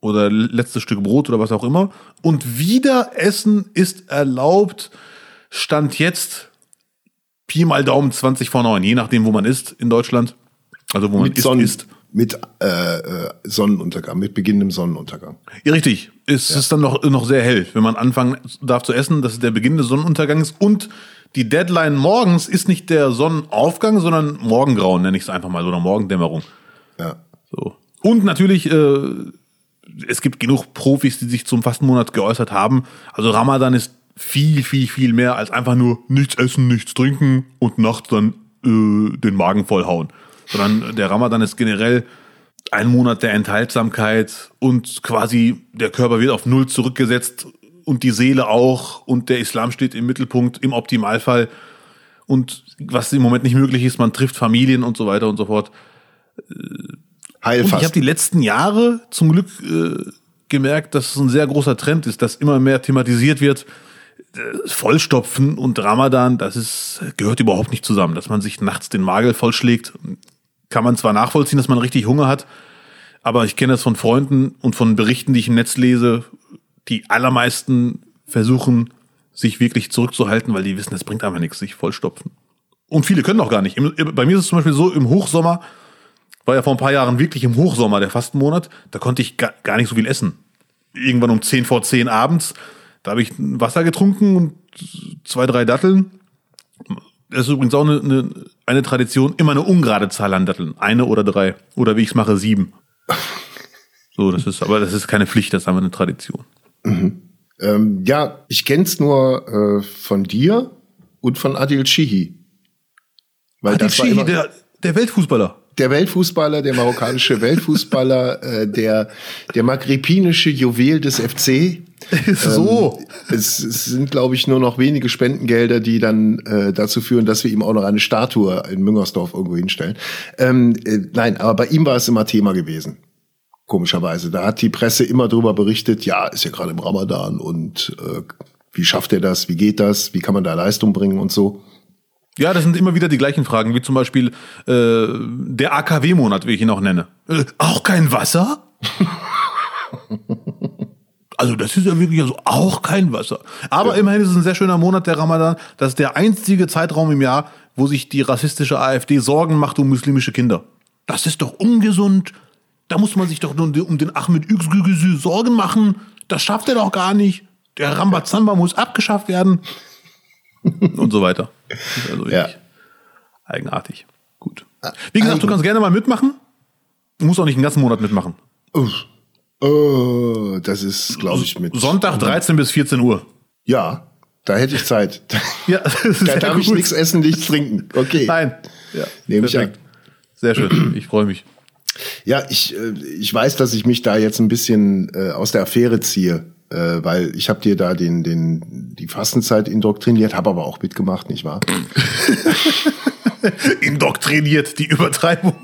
oder letzte Stück Brot oder was auch immer. Und wieder Essen ist erlaubt, stand jetzt Pi mal Daumen 20 vor 9, je nachdem, wo man ist in Deutschland. Also wo man Mit ist, Sonnen ist mit äh, äh, Sonnenuntergang, mit beginnendem Sonnenuntergang. Ja, richtig. Es ja. ist dann noch, noch sehr hell, wenn man anfangen darf zu essen, dass es der Beginn des Sonnenuntergangs und die Deadline morgens ist nicht der Sonnenaufgang, sondern Morgengrauen, nenne ich es einfach mal, oder Morgendämmerung. Ja. So. Und natürlich, äh, es gibt genug Profis, die sich zum Fastenmonat geäußert haben. Also Ramadan ist viel, viel, viel mehr als einfach nur nichts essen, nichts trinken und nachts dann äh, den Magen vollhauen sondern der Ramadan ist generell ein Monat der Enthaltsamkeit und quasi der Körper wird auf Null zurückgesetzt und die Seele auch und der Islam steht im Mittelpunkt im Optimalfall. Und was im Moment nicht möglich ist, man trifft Familien und so weiter und so fort. Heilfast. Und ich habe die letzten Jahre zum Glück äh, gemerkt, dass es ein sehr großer Trend ist, dass immer mehr thematisiert wird. Äh, Vollstopfen und Ramadan, das ist, gehört überhaupt nicht zusammen, dass man sich nachts den Magel vollschlägt kann man zwar nachvollziehen, dass man richtig Hunger hat, aber ich kenne das von Freunden und von Berichten, die ich im Netz lese. Die allermeisten versuchen, sich wirklich zurückzuhalten, weil die wissen, es bringt einfach nichts, sich vollstopfen. Und viele können auch gar nicht. Bei mir ist es zum Beispiel so, im Hochsommer, war ja vor ein paar Jahren wirklich im Hochsommer der Fastenmonat, da konnte ich gar nicht so viel essen. Irgendwann um 10 vor 10 abends, da habe ich Wasser getrunken und zwei, drei Datteln das ist übrigens auch eine, eine, eine Tradition, immer eine ungerade Zahl an Datteln. Eine oder drei. Oder wie ich es mache, sieben. So, das ist, aber das ist keine Pflicht, das ist einfach eine Tradition. Mhm. Ähm, ja, ich kenn's nur äh, von dir und von Adil Chihi. Weil Adil das Chihi, war immer, der, der Weltfußballer der Weltfußballer, der marokkanische Weltfußballer, äh, der, der maghrebinische Juwel des FC. so. Ähm, es, es, sind, glaube ich, nur noch wenige Spendengelder, die dann äh, dazu führen, dass wir ihm auch noch eine Statue in Müngersdorf irgendwo hinstellen. Ähm, äh, nein, aber bei ihm war es immer Thema gewesen. Komischerweise. Da hat die Presse immer drüber berichtet, ja, ist ja gerade im Ramadan und äh, wie schafft er das, wie geht das, wie kann man da Leistung bringen und so. Ja, das sind immer wieder die gleichen Fragen, wie zum Beispiel äh, der AKW-Monat, wie ich ihn auch nenne. Äh, auch kein Wasser? also das ist ja wirklich also auch kein Wasser. Aber ja. immerhin ist es ein sehr schöner Monat, der Ramadan. Das ist der einzige Zeitraum im Jahr, wo sich die rassistische AfD Sorgen macht um muslimische Kinder. Das ist doch ungesund. Da muss man sich doch um den Ahmed Yüksgügüsü Sorgen machen. Das schafft er doch gar nicht. Der Rambazamba muss abgeschafft werden. Und so weiter. Also ja. eigenartig. Gut. Wie gesagt, du kannst gerne mal mitmachen. Du musst auch nicht einen ganzen Monat mitmachen. Oh, das ist, glaube ich, mit. Sonntag 13 bis 14 Uhr. Ja, da hätte ich Zeit. Ja, da darf gut. ich nichts essen, nichts trinken. Okay. Nein. Ja, Nehme ich an. Sehr schön. Ich freue mich. Ja, ich, äh, ich weiß, dass ich mich da jetzt ein bisschen äh, aus der Affäre ziehe, äh, weil ich habe dir da den, den, die Fastenzeit indoktriniert, habe aber auch mitgemacht, nicht wahr? indoktriniert, die Übertreibung.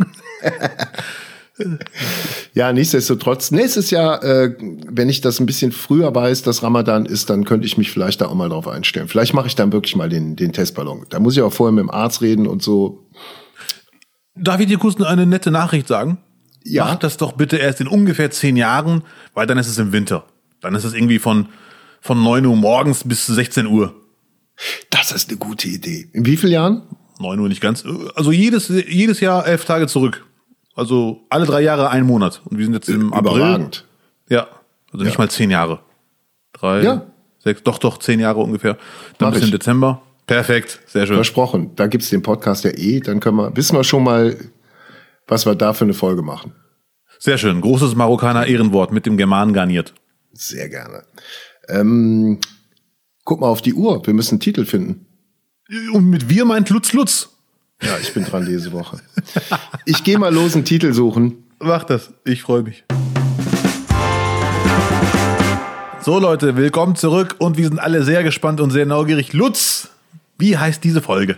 ja, nichtsdestotrotz, nächstes Jahr, äh, wenn ich das ein bisschen früher weiß, dass Ramadan ist, dann könnte ich mich vielleicht da auch mal drauf einstellen. Vielleicht mache ich dann wirklich mal den, den Testballon. Da muss ich auch vorher mit dem Arzt reden und so. Darf ich dir kurz eine nette Nachricht sagen? Ja. Mach das doch bitte erst in ungefähr zehn Jahren, weil dann ist es im Winter. Dann ist es irgendwie von, von neun Uhr morgens bis 16 Uhr. Das ist eine gute Idee. In wie vielen Jahren? Neun Uhr nicht ganz. Also jedes, jedes Jahr elf Tage zurück. Also alle drei Jahre ein Monat. Und wir sind jetzt im Überragend. April. Ja. Also nicht ja. mal zehn Jahre. Drei, ja. sechs, doch, doch, zehn Jahre ungefähr. Dann Mach bis im Dezember. Perfekt, sehr schön. Versprochen. Da gibt's den Podcast ja eh. Dann können wir, wissen wir schon mal, was wir da für eine Folge machen. Sehr schön. Großes Marokkaner Ehrenwort mit dem German garniert. Sehr gerne. Ähm, guck mal auf die Uhr. Wir müssen einen Titel finden. Und mit wir meint Lutz Lutz. Ja, ich bin dran diese Woche. Ich gehe mal los einen Titel suchen. Mach das. Ich freue mich. So Leute, willkommen zurück und wir sind alle sehr gespannt und sehr neugierig. Lutz, wie heißt diese Folge?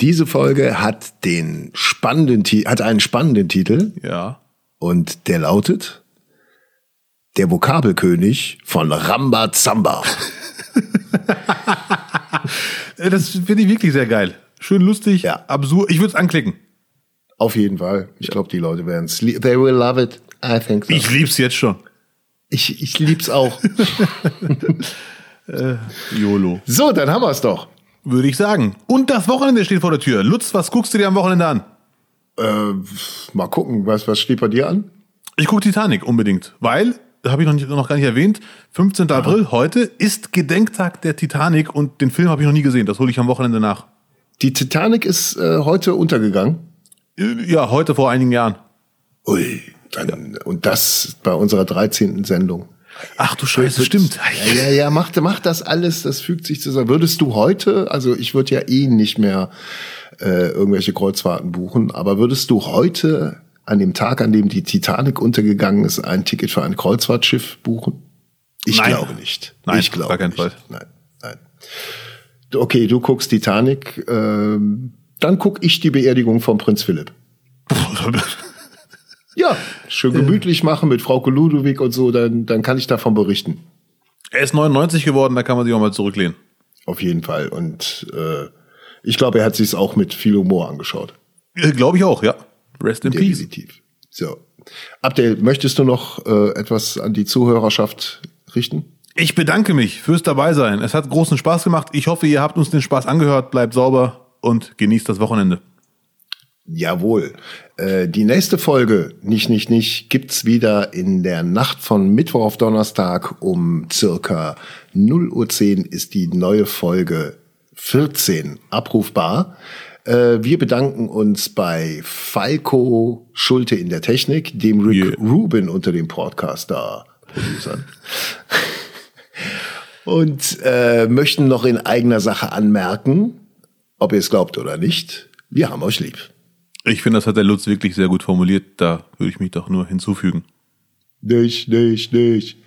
Diese Folge hat den spannenden hat einen spannenden Titel. Ja. Und der lautet Der Vokabelkönig von Ramba Zamba. das finde ich wirklich sehr geil. Schön lustig, ja. absurd. Ich würde es anklicken. Auf jeden Fall. Ich glaube, die Leute werden es. They will love it. I think so. Ich lieb's jetzt schon. Ich, ich lieb's auch. äh, YOLO. So, dann haben wir's doch. Würde ich sagen. Und das Wochenende steht vor der Tür. Lutz, was guckst du dir am Wochenende an? Äh, mal gucken, was, was steht bei dir an? Ich gucke Titanic unbedingt, weil, habe ich noch, nicht, noch gar nicht erwähnt, 15. Aha. April heute ist Gedenktag der Titanic und den Film habe ich noch nie gesehen. Das hole ich am Wochenende nach. Die Titanic ist äh, heute untergegangen? Äh, ja, heute vor einigen Jahren. Ui, dann, und das bei unserer 13. Sendung. Ach du Scheiße, Wird, stimmt. Ja, ja, ja, mach, mach das alles, das fügt sich zusammen. Würdest du heute, also ich würde ja eh nicht mehr äh, irgendwelche Kreuzfahrten buchen, aber würdest du heute an dem Tag, an dem die Titanic untergegangen ist, ein Ticket für ein Kreuzfahrtschiff buchen? Ich nein. glaube nicht. Nein, ich glaube gar keinen Fall. Nein, nein. Okay, du guckst Titanic, ähm, dann guck ich die Beerdigung von Prinz Philipp. Ja, schön gemütlich machen mit Frau Ludwig und so, dann, dann kann ich davon berichten. Er ist 99 geworden, da kann man sich auch mal zurücklehnen. Auf jeden Fall. Und äh, ich glaube, er hat sich es auch mit viel Humor angeschaut. Äh, glaube ich auch, ja. Rest in Definitiv. Peace. So. Abdel, möchtest du noch äh, etwas an die Zuhörerschaft richten? Ich bedanke mich fürs Dabeisein. Es hat großen Spaß gemacht. Ich hoffe, ihr habt uns den Spaß angehört. Bleibt sauber und genießt das Wochenende. Jawohl. Äh, die nächste Folge, nicht, nicht, nicht, gibt's wieder in der Nacht von Mittwoch auf Donnerstag um circa 0 Uhr 10 ist die neue Folge 14 abrufbar. Äh, wir bedanken uns bei Falco Schulte in der Technik, dem Rick yeah. Rubin unter dem Podcaster Producern. Und äh, möchten noch in eigener Sache anmerken, ob ihr es glaubt oder nicht, wir haben euch lieb. Ich finde, das hat der Lutz wirklich sehr gut formuliert. Da würde ich mich doch nur hinzufügen. Nicht, nicht, nicht.